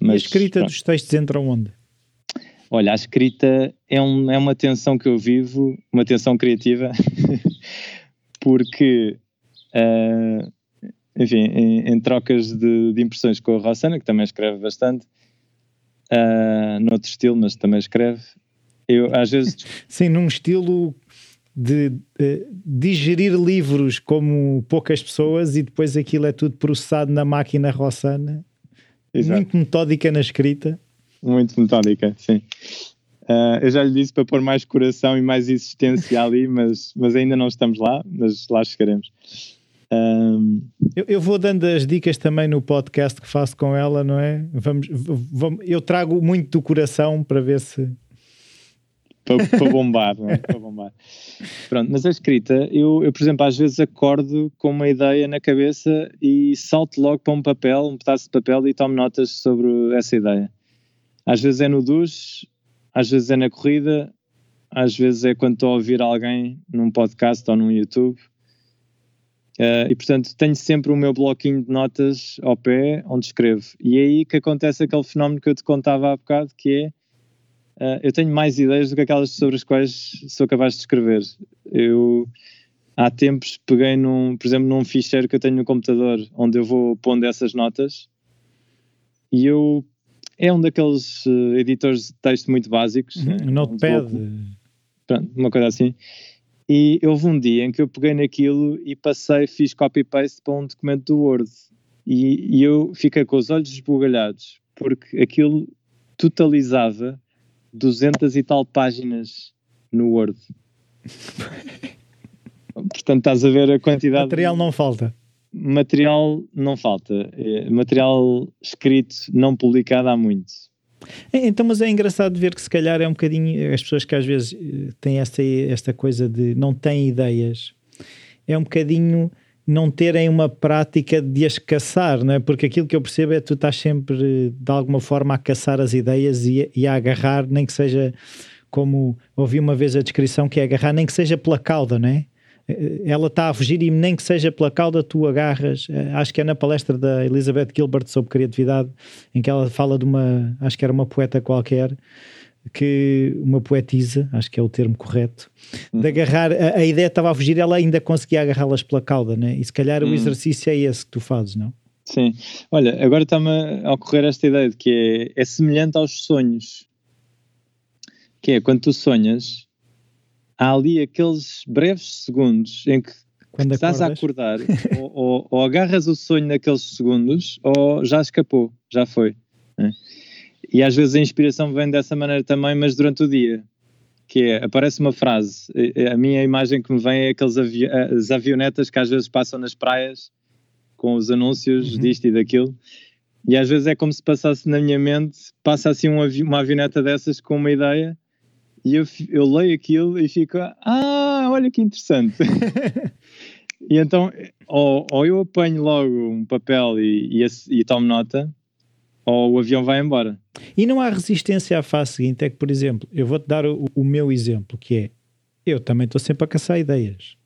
Mas, e a escrita pronto. dos textos entra onde? Olha, a escrita é, um, é uma tensão que eu vivo, uma tensão criativa, <laughs> porque, uh, enfim, em, em trocas de, de, impressões com a Rossana, que também escreve bastante, uh, noutro estilo, mas também escreve, eu às vezes. <laughs> Sim, num estilo de uh, digerir livros como poucas pessoas e depois aquilo é tudo processado na máquina roçana. Exato. Muito metódica na escrita. Muito metódica, sim. Uh, eu já lhe disse para pôr mais coração e mais existência ali, mas, mas ainda não estamos lá, mas lá chegaremos. Um... Eu, eu, vou dando as dicas também no podcast que faço com ela, não é? Vamos, vamos, eu trago muito do coração para ver se para, para bombar, é? para bombar. Pronto, mas a escrita, eu, eu, por exemplo, às vezes acordo com uma ideia na cabeça e salto logo para um papel, um pedaço de papel e tomo notas sobre essa ideia. Às vezes é no duche, às vezes é na corrida, às vezes é quando estou a ouvir alguém num podcast ou num YouTube. Uh, e portanto tenho sempre o meu bloquinho de notas ao pé onde escrevo. E é aí que acontece aquele fenómeno que eu te contava há bocado, que é uh, eu tenho mais ideias do que aquelas sobre as quais sou capaz de escrever. Eu há tempos peguei num, por exemplo, num ficheiro que eu tenho no computador onde eu vou pondo essas notas e eu é um daqueles uh, editores de texto muito básicos. Uhum, né? Notepad. Pronto, uma coisa assim. E houve um dia em que eu peguei naquilo e passei, fiz copy-paste para um documento do Word. E, e, eu fiquei com os olhos esbugalhados, porque aquilo totalizava 200 e tal páginas no Word. <laughs> Portanto, estás a ver a quantidade. Material não falta. Material não falta. É, material escrito, não publicado há muito. É, então, mas é engraçado ver que se calhar é um bocadinho as pessoas que às vezes eh, têm esta, esta coisa de não têm ideias, é um bocadinho não terem uma prática de as caçar, não é? Porque aquilo que eu percebo é que tu estás sempre de alguma forma a caçar as ideias e, e a agarrar, nem que seja como ouvi uma vez a descrição que é agarrar, nem que seja pela cauda, não é? Ela está a fugir e nem que seja pela cauda tu agarras, eh, acho que é na palestra da Elizabeth Gilbert sobre criatividade, em que ela fala de uma, acho que era uma poeta qualquer, que uma poetisa, acho que é o termo correto, de uhum. agarrar, a, a ideia estava a fugir, ela ainda conseguia agarrá-las pela cauda, né? e se calhar o hum. exercício é esse que tu fazes, não? Sim, olha, agora está-me a ocorrer esta ideia de que é, é semelhante aos sonhos, que é quando tu sonhas, há ali aqueles breves segundos em que Quando estás acordas? a acordar, <laughs> ou, ou, ou, agarras o sonho naqueles segundos, ou já escapou, já foi. Né? E às vezes a inspiração vem dessa maneira também, mas durante o dia. Que é, aparece uma frase, a minha imagem que me vem é aqueles avi as avionetas que às vezes passam nas praias com os anúncios uhum. disto e daquilo. E às vezes é como se passasse na minha mente, passa assim uma, uma avioneta dessas com uma ideia e eu, eu leio aquilo e fico, ah, olha que interessante. <laughs> e então, ou, ou, eu apanho logo um papel e, e, e, tomo nota, ou o avião vai embora. E não há resistência à fase seguinte, é que, por exemplo, eu vou-te dar o, o meu exemplo, que é, eu também estou sempre a caçar ideias.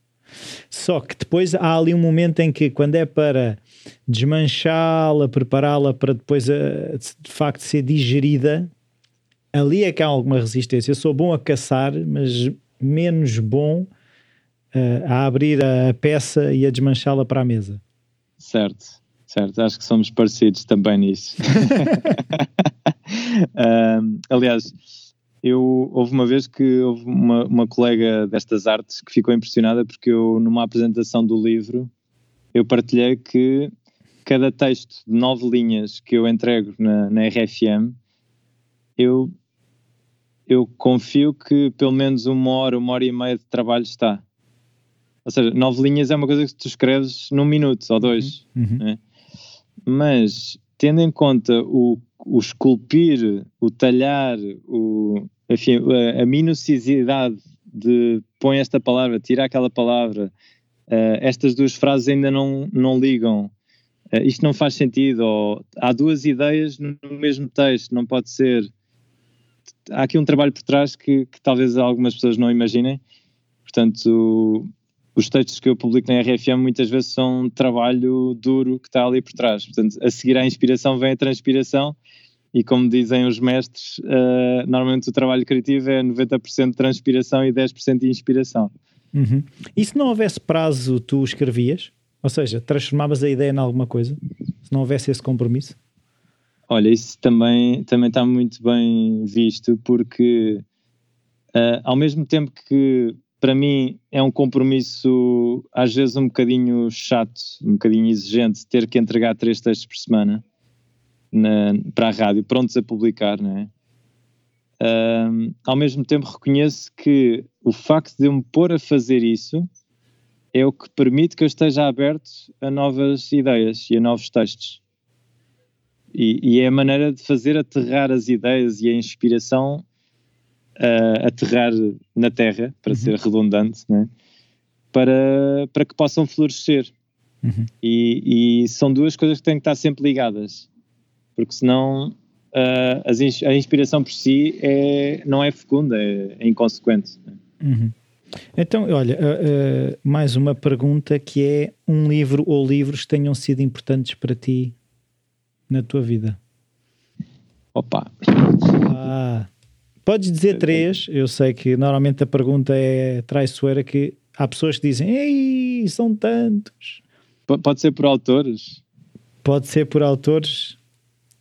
Só que depois há ali um momento em que, quando é para desmanchá-la, prepará-la para depois, eh, de facto, ser digerida, ali é que há alguma resistência. Eu sou bom a caçar, mas menos bom uh, a abrir a peça e a desmanchá-la para a mesa. Certo, certo. Acho que somos parecidos também nisso. <laughs> uh, aliás, eu houve uma vez que houve uma, uma colega destas artes que ficou impressionada porque eu, numa apresentação do livro, eu partilhei que cada texto de nove linhas que eu entrego na, na RFM eu, eu confio que pelo menos uma hora, uma hora e meia de trabalho está. Ou seja, nove linhas é uma coisa que tu escreves num minuto ou dois. Uhum. uhum. Né? Mas, tendo em conta o, o esculpir, o talhar, o, enfim, a, a minuciosidade de põe esta palavra, tira aquela palavra, uh, estas duas frases ainda não, não ligam, uh, isto não faz sentido, ou há duas ideias no mesmo texto, não pode ser há aqui um trabalho por trás que, que talvez algumas pessoas não imaginem. Portanto, os textos que eu publico na RFM muitas vezes são um trabalho duro que está ali por trás. Portanto, a seguir à inspiração vem a transpiração e como dizem os mestres, uh, normalmente o trabalho criativo é 90% de transpiração e 10% de inspiração. Uhum. E se não houvesse prazo, tu escrevias? Ou seja, transformavas a ideia em alguma coisa? Se não houvesse esse compromisso? Olha, isso também, também está muito bem visto, porque uh, ao mesmo tempo que para mim é um compromisso às vezes um bocadinho chato, um bocadinho exigente, ter que entregar três textos por semana na, para a rádio, prontos a publicar, não é? Uh, ao mesmo tempo reconheço que o facto de eu me pôr a fazer isso é o que permite que eu esteja aberto a novas ideias e a novos textos. E, e, é a maneira de fazer aterrar as ideias e a inspiração uh, aterrar na terra, para uhum. ser redundante, né? para, para que possam florescer. Uhum. E, e, são duas coisas que têm que estar sempre ligadas, porque senão uh, a inspiração por si é, não é fecunda, é, é inconsequente. Né? Uhum. Então, olha, uh, uh, mais uma pergunta que é um livro ou livros que tenham sido importantes para ti na tua vida? Opa! Ah, podes dizer três. Eu sei que normalmente a pergunta é traiçoeira que há pessoas que dizem Ei, são tantos. Pode ser por autores? Pode ser por autores,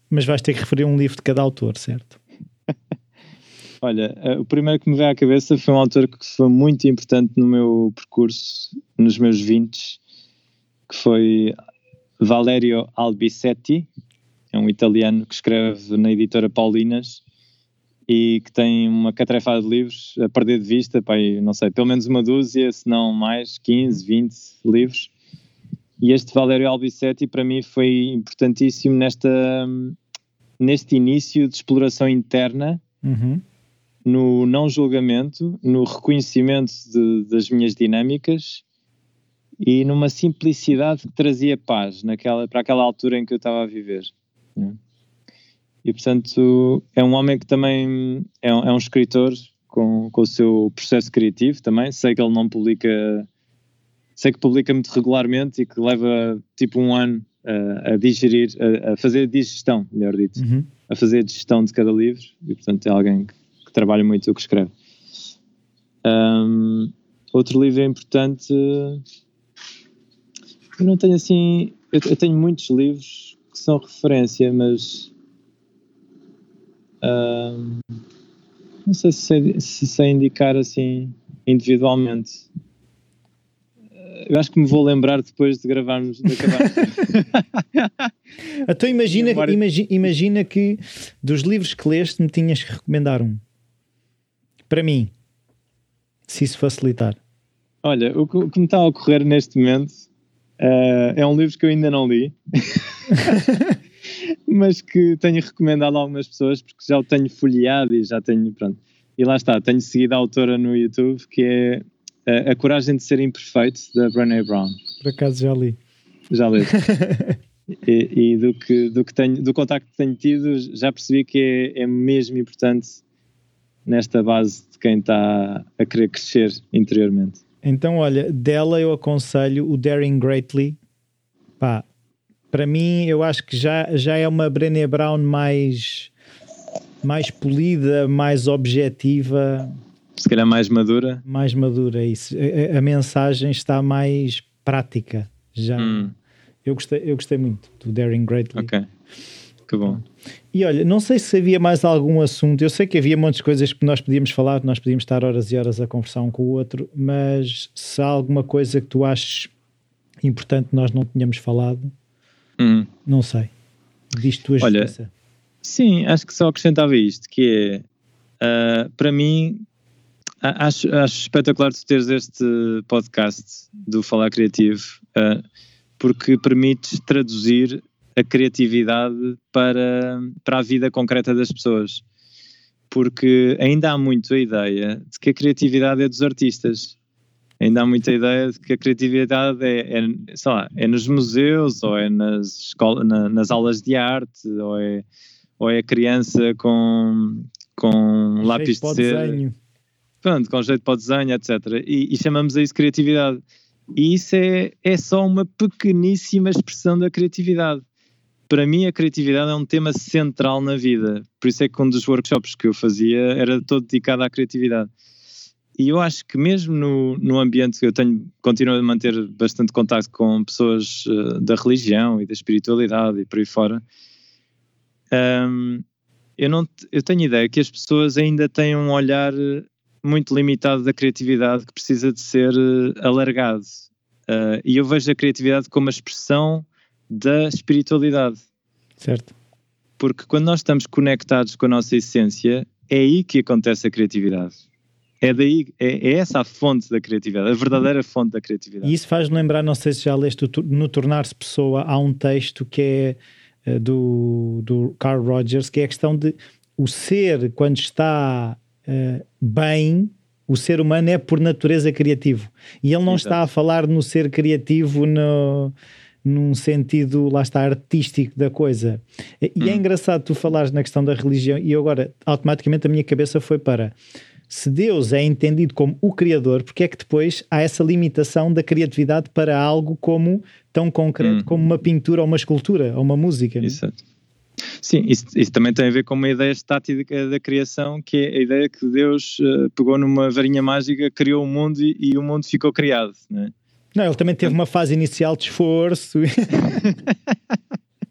mas vais ter que referir um livro de cada autor, certo? <laughs> Olha, eh, o primeiro que me veio à cabeça foi um autor que foi muito importante no meu percurso, nos meus 20, que foi Valerio Albicetti, é um italiano que escreve na editora Paulinas e que tem uma catrefada de livros a perder de vista, não sei, pelo menos uma dúzia, se não mais, 15, 20 livros. E este Valério Albicetti para mim foi importantíssimo nesta, neste início de exploração interna, uhum. no não julgamento, no reconhecimento de, das minhas dinâmicas e numa simplicidade que trazia paz naquela, para aquela altura em que eu estava a viver. Né? E portanto é um homem que também é um, é um escritor com, com o seu processo criativo também. Sei que ele não publica, sei que publica muito regularmente e que leva tipo um ano a, a digerir, a, a, fazer digestão, melhor dito, uhum. a fazer a digestão de cada livro. E portanto é alguém que, que trabalha muito o que escreve. Um, outro livro importante eu não tenho assim. Eu, eu tenho muitos livros são referência, mas. Uh, não sei se sei, se sei indicar assim individualmente. Eu acho que me vou lembrar depois de gravarmos. De <laughs> então imagina, imagina, imagina que dos livros que leste me tinhas que recomendar um. Para mim, se isso facilitar. Olha, o que, o que me está a ocorrer neste momento Uh, é um livro que eu ainda não li, <laughs> <laughs> mas que tenho recomendado a algumas pessoas porque já o tenho folheado e já tenho, pronto. E lá está, tenho seguido a autora no YouTube que é a, a Coragem de Ser Imperfeito, da Brené Brown. Por acaso já li. Já li. <laughs> e, e do, que, do, que tenho, do contacto que tenho tido, já percebi que é, é mesmo importante nesta base de quem está a querer crescer interiormente. Então, olha, dela eu aconselho o Daring Greatly. Pá, para mim, eu acho que já, já é uma Brené Brown mais, mais polida, mais objetiva. Se calhar mais madura. Mais madura, isso. A, a mensagem está mais prática. Já. Hum. Eu, gostei, eu gostei muito do Daring Greatly. Ok. Que bom. E olha, não sei se havia mais algum assunto. Eu sei que havia muitas coisas que nós podíamos falar, nós podíamos estar horas e horas a conversar um com o outro, mas se há alguma coisa que tu achas importante nós não tínhamos falado, hum. não sei. Diz tua olha, justiça. Sim, acho que só acrescentava isto, que é, uh, para mim, acho, acho espetacular tu teres este podcast do Falar Criativo, uh, porque permites traduzir a criatividade para, para a vida concreta das pessoas. Porque ainda há muito a ideia de que a criatividade é dos artistas. Ainda há muita ideia de que a criatividade é, é, sei lá, é nos museus, ou é nas, escolas, na, nas aulas de arte, ou é, ou é a criança com, com lápis de cera. Pronto, com jeito para o desenho, etc. E, e chamamos a isso criatividade. E isso é, é só uma pequeníssima expressão da criatividade para mim a criatividade é um tema central na vida. Por isso é que um dos workshops que eu fazia era todo dedicado à criatividade. E eu acho que mesmo no, no ambiente que eu tenho, continuo a manter bastante contato com pessoas uh, da religião e da espiritualidade e por aí fora, um, eu, não, eu tenho ideia que as pessoas ainda têm um olhar muito limitado da criatividade que precisa de ser uh, alargado. Uh, e eu vejo a criatividade como a expressão da espiritualidade. Certo. Porque quando nós estamos conectados com a nossa essência, é aí que acontece a criatividade. É daí, é, é essa a fonte da criatividade, a verdadeira fonte da criatividade. E isso faz-me lembrar, não sei se já leste no Tornar-se Pessoa, há um texto que é uh, do, do Carl Rogers, que é a questão de o ser, quando está uh, bem, o ser humano é por natureza criativo. E ele não Exato. está a falar no ser criativo no num sentido, lá está, artístico da coisa. E é hum. engraçado tu falares na questão da religião, e agora automaticamente a minha cabeça foi para se Deus é entendido como o Criador, porque é que depois há essa limitação da criatividade para algo como tão concreto hum. como uma pintura ou uma escultura ou uma música? Exato. Sim, isso, isso, também tem a ver com uma ideia estática da criação, que é a ideia que Deus uh, pegou numa varinha mágica, criou o mundo e, e o mundo ficou criado. Né? Não, ele também teve uma fase inicial de esforço. <laughs>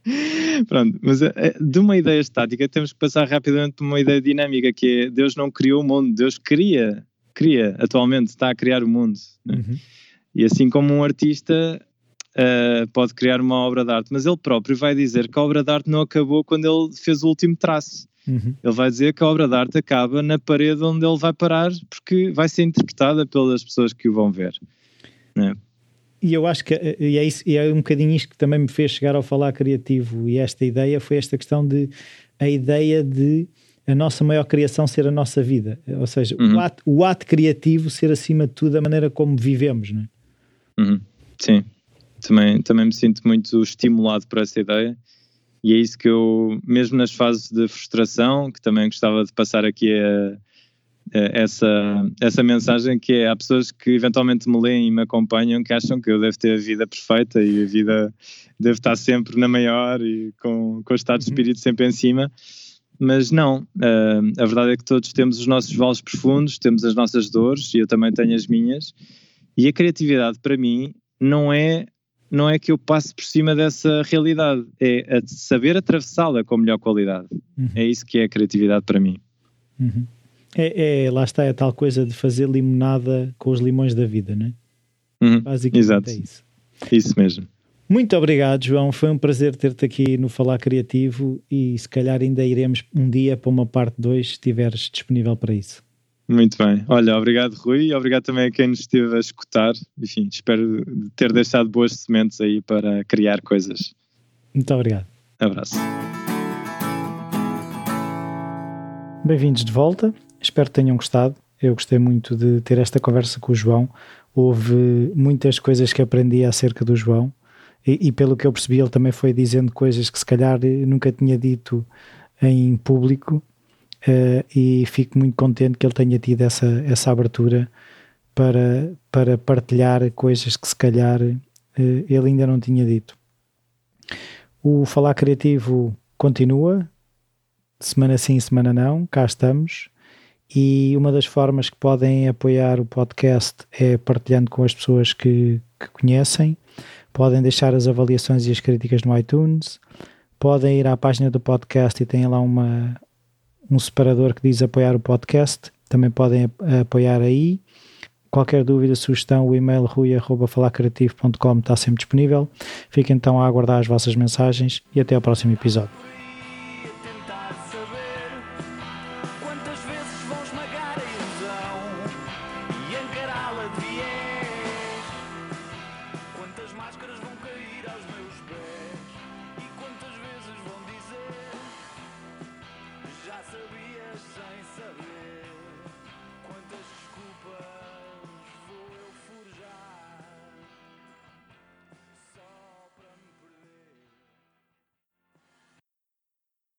<laughs> Pronto, mas eh, eh, de uma ideia estática temos que passar rapidamente para uma ideia dinâmica, que é Deus não criou o mundo, Deus cria, cria, atualmente está a criar o mundo. Né? Uhum. E assim como um artista uh, pode criar uma obra de arte, mas ele próprio vai dizer que a obra de arte não acabou quando ele fez o último traço. Uhum. Ele vai dizer que a obra de arte acaba na parede onde ele vai parar, porque vai ser interpretada pelas pessoas que o vão ver. É. E eu acho que e é, isso, e é um bocadinho isto que também me fez chegar ao falar criativo. E esta ideia foi esta questão de a ideia de a nossa maior criação ser a nossa vida. Ou seja, uhum. o, ato, o ato criativo ser acima de tudo a maneira como vivemos, não é? Uhum. Sim, também, também me sinto muito estimulado por essa ideia. E é isso que eu, mesmo nas fases de frustração, que também gostava de passar aqui a, essa, essa mensagem que é, há pessoas que eventualmente me leem e me acompanham que acham que eu devo ter a vida perfeita e a vida deve estar sempre na maior e com, com o estado de uhum. espírito sempre em cima mas não, uh, a verdade é que todos temos os nossos vales profundos, temos as nossas dores e eu também tenho as minhas e a criatividade para mim não é não é que eu passe por cima dessa realidade, é saber atravessá-la com melhor qualidade. Uhum. É isso que é a criatividade para mim. Uhum. É, é, lá está, é tal coisa de fazer limonada com os limões da vida, não é? Uhum, Basicamente exato. é isso. Isso mesmo. Muito obrigado, João. Foi um prazer ter-te aqui no Falar Criativo e se calhar ainda iremos um dia para uma parte 2 se estiveres disponível para isso. Muito bem. Olha, obrigado, Rui, e obrigado também a quem nos esteve a escutar. Enfim, espero ter deixado boas sementes aí para criar coisas. Muito obrigado. Abraço. Bem-vindos de volta. Espero que tenham gostado. Eu gostei muito de ter esta conversa com o João. Houve muitas coisas que aprendi acerca do João e, e, pelo que eu percebi, ele também foi dizendo coisas que se calhar nunca tinha dito em público. Uh, e fico muito contente que ele tenha tido essa, essa abertura para, para partilhar coisas que se calhar uh, ele ainda não tinha dito. O Falar Criativo continua, semana sim, semana não, cá estamos. E uma das formas que podem apoiar o podcast é partilhando com as pessoas que, que conhecem. Podem deixar as avaliações e as críticas no iTunes. Podem ir à página do podcast e tem lá uma, um separador que diz apoiar o podcast. Também podem apoiar aí. Qualquer dúvida, sugestão, o e-mail rui.falacreativo.com está sempre disponível. Fiquem então a aguardar as vossas mensagens e até ao próximo episódio.